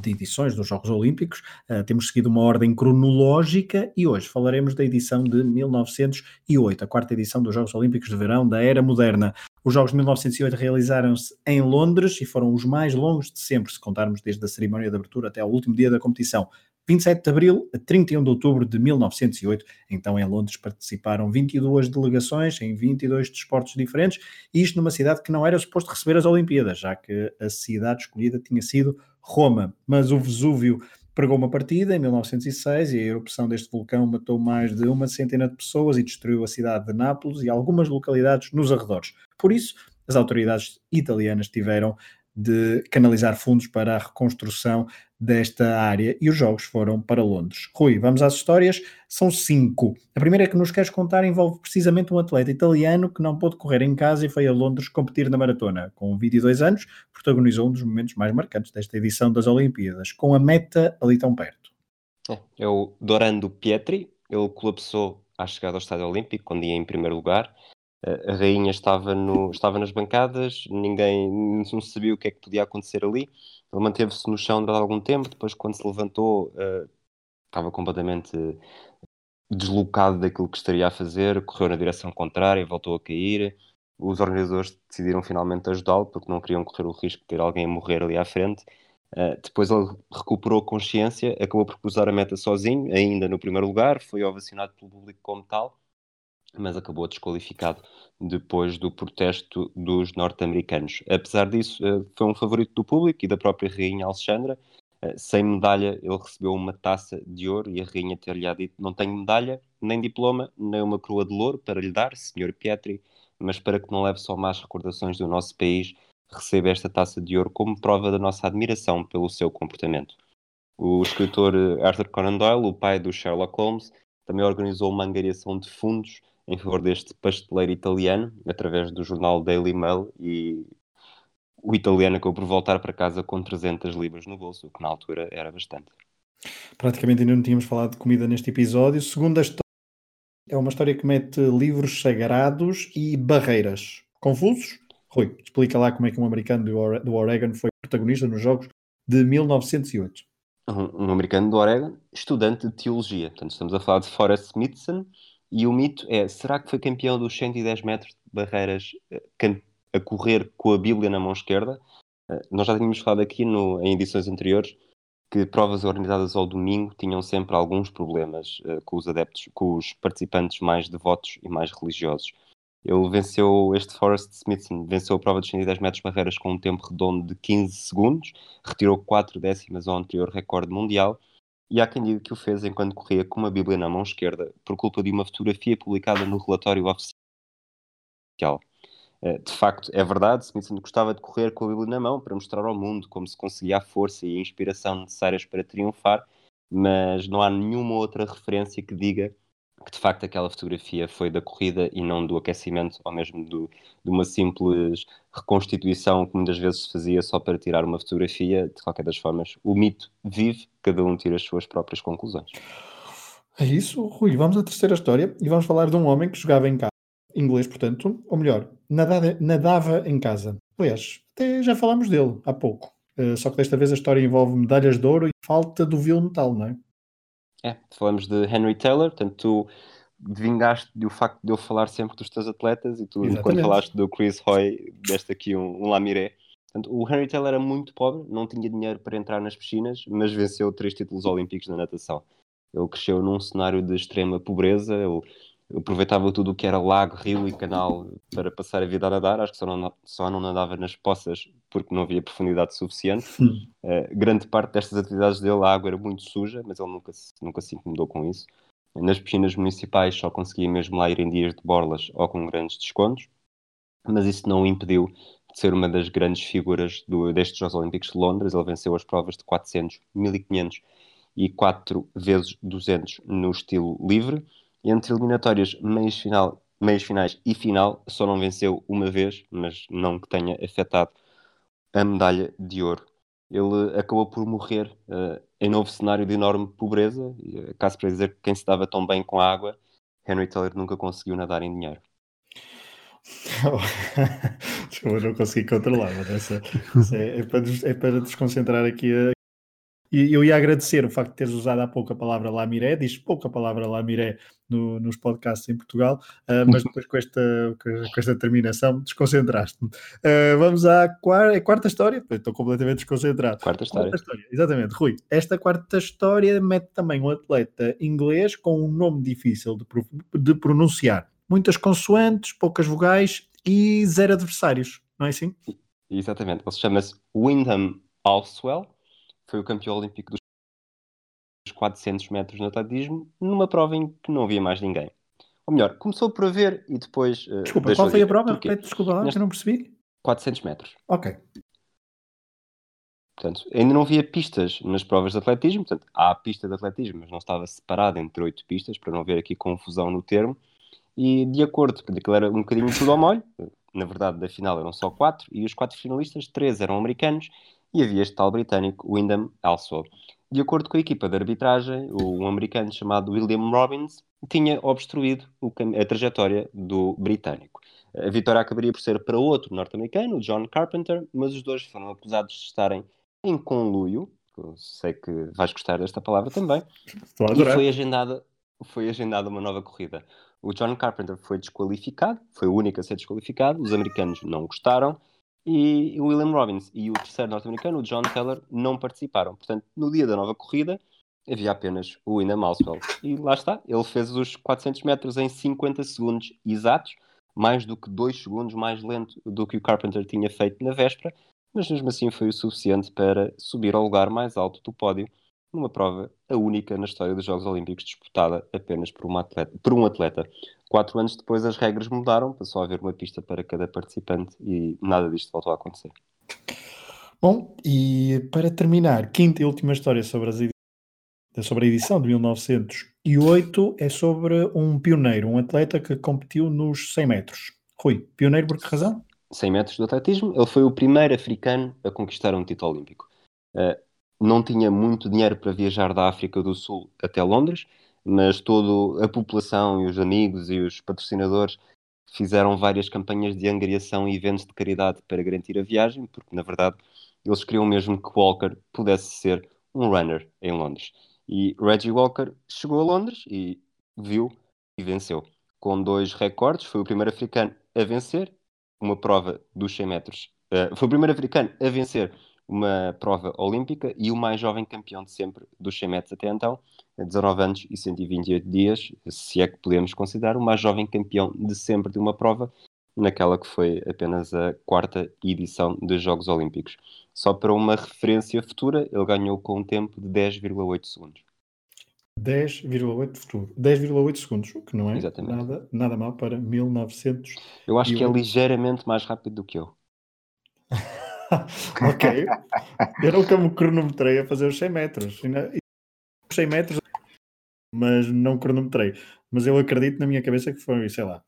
de edições dos Jogos Olímpicos, uh, temos seguido uma ordem cronológica e hoje falaremos da edição de 1908, a quarta edição dos Jogos Olímpicos de Verão da Era Moderna. Os Jogos de 1908 realizaram-se em Londres e foram os mais longos de sempre, se contarmos desde a cerimónia de abertura até ao último dia da competição. 27 de abril a 31 de outubro de 1908. Então, em Londres participaram 22 delegações em 22 desportos diferentes, e isto numa cidade que não era suposto receber as Olimpíadas, já que a cidade escolhida tinha sido Roma. Mas o Vesúvio pregou uma partida em 1906 e a erupção deste vulcão matou mais de uma centena de pessoas e destruiu a cidade de Nápoles e algumas localidades nos arredores. Por isso, as autoridades italianas tiveram de canalizar fundos para a reconstrução desta área e os jogos foram para Londres. Rui, vamos às histórias, são cinco. A primeira que nos queres contar envolve precisamente um atleta italiano que não pôde correr em casa e foi a Londres competir na maratona. Com 22 anos, protagonizou um dos momentos mais marcantes desta edição das Olimpíadas, com a meta ali tão perto. É, é o Dorando Pietri, ele colapsou à chegada ao Estádio Olímpico, quando ia em primeiro lugar, a rainha estava, no, estava nas bancadas, ninguém não sabia o que é que podia acontecer ali. Ele manteve-se no chão durante algum tempo, depois, quando se levantou, uh, estava completamente deslocado daquilo que estaria a fazer, correu na direção contrária, voltou a cair. Os organizadores decidiram finalmente ajudá-lo, porque não queriam correr o risco de ter alguém a morrer ali à frente. Uh, depois ele recuperou a consciência, acabou por cruzar a meta sozinho, ainda no primeiro lugar, foi ovacionado pelo público como tal mas acabou desqualificado depois do protesto dos norte-americanos. Apesar disso, eh, foi um favorito do público e da própria Rainha Alexandra. Eh, sem medalha, ele recebeu uma taça de ouro e a Rainha ter-lhe dito: Não tenho medalha, nem diploma, nem uma coroa de louro para lhe dar, Sr. Pietri, mas para que não leve só más recordações do nosso país, receba esta taça de ouro como prova da nossa admiração pelo seu comportamento. O escritor eh, Arthur Conan Doyle, o pai do Sherlock Holmes, também organizou uma angariação de fundos em favor deste pasteleiro italiano, através do jornal Daily Mail, e o italiano acabou por voltar para casa com 300 libras no bolso, o que na altura era bastante. Praticamente ainda não tínhamos falado de comida neste episódio. Segunda história é uma história que mete livros sagrados e barreiras. Confusos? Rui, explica lá como é que um americano do Oregon foi protagonista nos Jogos de 1908. Um, um americano do Oregon, estudante de teologia. Portanto, estamos a falar de Forrest Smithson, e o mito é: será que foi campeão dos 110 metros de barreiras eh, a correr com a Bíblia na mão esquerda? Eh, nós já tínhamos falado aqui no, em edições anteriores que provas organizadas ao domingo tinham sempre alguns problemas uh, com os adeptos, com os participantes mais devotos e mais religiosos. Ele venceu, este Forrest Smithson venceu a prova dos 110 metros barreiras com um tempo redondo de 15 segundos, retirou 4 décimas ao anterior recorde mundial e há quem diga que o fez enquanto corria com uma Bíblia na mão esquerda por culpa de uma fotografia publicada no relatório oficial. Eh, de facto, é verdade, Smithson gostava de correr com a Bíblia na mão para mostrar ao mundo como se conseguia a força e a inspiração necessárias para triunfar, mas não há nenhuma outra referência que diga que de facto aquela fotografia foi da corrida e não do aquecimento ou mesmo do, de uma simples reconstituição que muitas vezes se fazia só para tirar uma fotografia. De qualquer das formas, o mito vive, cada um tira as suas próprias conclusões. É isso, Rui. Vamos à terceira história e vamos falar de um homem que jogava em casa, inglês, portanto, ou melhor, nadava, nadava em casa. Aliás, até já falámos dele há pouco. Uh, só que desta vez a história envolve medalhas de ouro e falta do vil metal, não é? É, falamos de Henry Taylor, portanto, tu vingaste do facto de eu falar sempre dos teus atletas e tu, Exatamente. quando falaste do Chris Hoy, deste aqui um, um lamiré. Portanto, o Henry Taylor era muito pobre, não tinha dinheiro para entrar nas piscinas, mas venceu três títulos olímpicos na natação. Ele cresceu num cenário de extrema pobreza, ele aproveitava tudo o que era lago, rio e canal para passar a vida a nadar. Acho que só não, só não nadava nas poças porque não havia profundidade suficiente. Uh, grande parte destas atividades dele, a água era muito suja, mas ele nunca, nunca se incomodou com isso. Nas piscinas municipais só conseguia mesmo lá ir em dias de borlas ou com grandes descontos, mas isso não o impediu de ser uma das grandes figuras do, destes Jogos Olímpicos de Londres. Ele venceu as provas de 400, 1500 e 4 vezes 200 no estilo livre. Entre eliminatórias, meios, final, meios finais e final, só não venceu uma vez, mas não que tenha afetado a medalha de ouro. Ele acabou por morrer uh, em novo cenário de enorme pobreza. E, uh, caso para dizer que quem se dava tão bem com a água, Henry Taylor nunca conseguiu nadar em dinheiro. Eu não consegui controlar, mas essa é, é, para, é para desconcentrar aqui a, e eu ia agradecer o facto de teres usado há pouco a palavra Lamiré, diz pouco a palavra Lamiré no, nos podcasts em Portugal, uh, mas depois com esta, com esta terminação desconcentraste-me. Uh, vamos à quarta, quarta história, estou completamente desconcentrado. Quarta história. quarta história. Exatamente, Rui. Esta quarta história mete também um atleta inglês com um nome difícil de, de pronunciar. Muitas consoantes, poucas vogais e zero adversários, não é assim? Exatamente, ele chama-se Wyndham Alswell foi o campeão olímpico dos 400 metros no atletismo, numa prova em que não havia mais ninguém. Ou melhor, começou por haver e depois. Uh, desculpa, qual foi a prova? Repete, desculpa lá, Neste... eu não percebi. 400 metros. Ok. Portanto, ainda não havia pistas nas provas de atletismo. Portanto, há a pista de atletismo, mas não estava separada entre oito pistas, para não haver aqui confusão no termo. E de acordo, porque aquilo era um bocadinho tudo ao molho, na verdade, da final eram só quatro, e os quatro finalistas, três eram americanos e havia este tal britânico, Wyndham Alsop. De acordo com a equipa de arbitragem, um americano chamado William Robbins tinha obstruído a trajetória do britânico. A vitória acabaria por ser para outro norte-americano, John Carpenter, mas os dois foram acusados de estarem em conluio, sei que vais gostar desta palavra também, e foi agendada, foi agendada uma nova corrida. O John Carpenter foi desqualificado, foi o único a ser desqualificado, os americanos não gostaram, e o William Robbins e o terceiro norte-americano, o John Taylor, não participaram. Portanto, no dia da nova corrida, havia apenas o Ina Malswell. E lá está, ele fez os 400 metros em 50 segundos exatos, mais do que 2 segundos mais lento do que o Carpenter tinha feito na véspera, mas mesmo assim foi o suficiente para subir ao lugar mais alto do pódio numa prova, a única na história dos Jogos Olímpicos disputada apenas por, atleta, por um atleta. Quatro anos depois as regras mudaram, passou a haver uma pista para cada participante e nada disto voltou a acontecer. Bom, e para terminar, quinta e última história sobre, as sobre a edição de 1908 é sobre um pioneiro, um atleta que competiu nos 100 metros. Rui, pioneiro por que razão? 100 metros do atletismo, ele foi o primeiro africano a conquistar um título olímpico. Uh, não tinha muito dinheiro para viajar da África do Sul até Londres, mas toda a população e os amigos e os patrocinadores fizeram várias campanhas de angariação e eventos de caridade para garantir a viagem, porque na verdade eles queriam mesmo que Walker pudesse ser um runner em Londres. E Reggie Walker chegou a Londres e viu e venceu. Com dois recordes, foi o primeiro africano a vencer uma prova dos 100 metros. Uh, foi o primeiro africano a vencer uma prova olímpica e o mais jovem campeão de sempre dos 100 metros até então, 19 anos e 128 dias, se é que podemos considerar o mais jovem campeão de sempre de uma prova, naquela que foi apenas a quarta edição dos Jogos Olímpicos. Só para uma referência futura, ele ganhou com um tempo de 10,8 segundos. 10,8 segundos, o que não é nada, nada mal para 1900. Eu acho que é ligeiramente mais rápido do que eu. ok. Eu nunca me cronometrei a fazer os 100 metros. Os 100 metros, mas não cronometrei. Mas eu acredito na minha cabeça que foi, sei lá.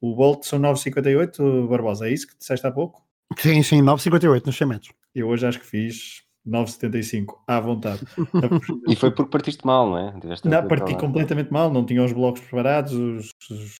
O Bolt são 9,58, Barbosa, é isso que disseste há pouco? Sim, sim, 9,58 nos 100 metros. Eu hoje acho que fiz 9,75, à vontade. e foi porque partiste mal, não é? não, parti completamente mal, não tinha os blocos preparados, os, os,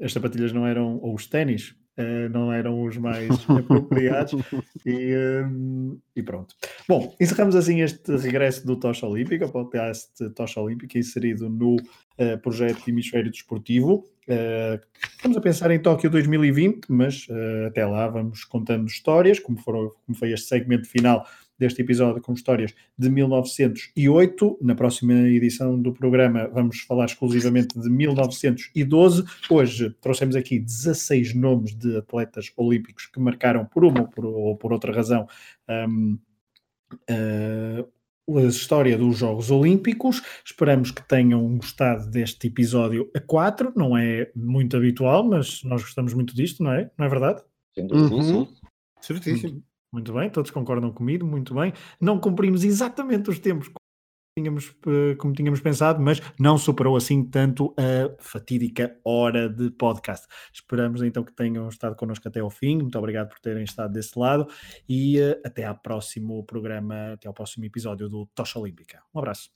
as sapatilhas não eram, ou os ténis, Uh, não eram os mais apropriados e, um, e, pronto. Bom, encerramos assim este regresso do Tocha Olímpica, o podcast Tocha Olímpica inserido no uh, projeto Hemisfério Desportivo. Uh, estamos a pensar em Tóquio 2020, mas até lá vamos contando histórias, como, foram, como foi este segmento final deste episódio com histórias de 1908. Na próxima edição do programa vamos falar exclusivamente de 1912. Hoje trouxemos aqui 16 nomes de atletas olímpicos que marcaram por uma ou por, ou por outra razão um, uh, a história dos Jogos Olímpicos. Esperamos que tenham gostado deste episódio a 4. Não é muito habitual, mas nós gostamos muito disto, não é? Não é verdade? Sim, uhum. sim. Certíssimo. Muito bem, todos concordam comigo, muito bem. Não cumprimos exatamente os tempos tínhamos, eh, como tínhamos pensado, mas não superou assim tanto a fatídica hora de podcast. Esperamos então que tenham estado connosco até ao fim. Muito obrigado por terem estado desse lado e uh, até ao próximo programa, até ao próximo episódio do Tocha Olímpica. Um abraço.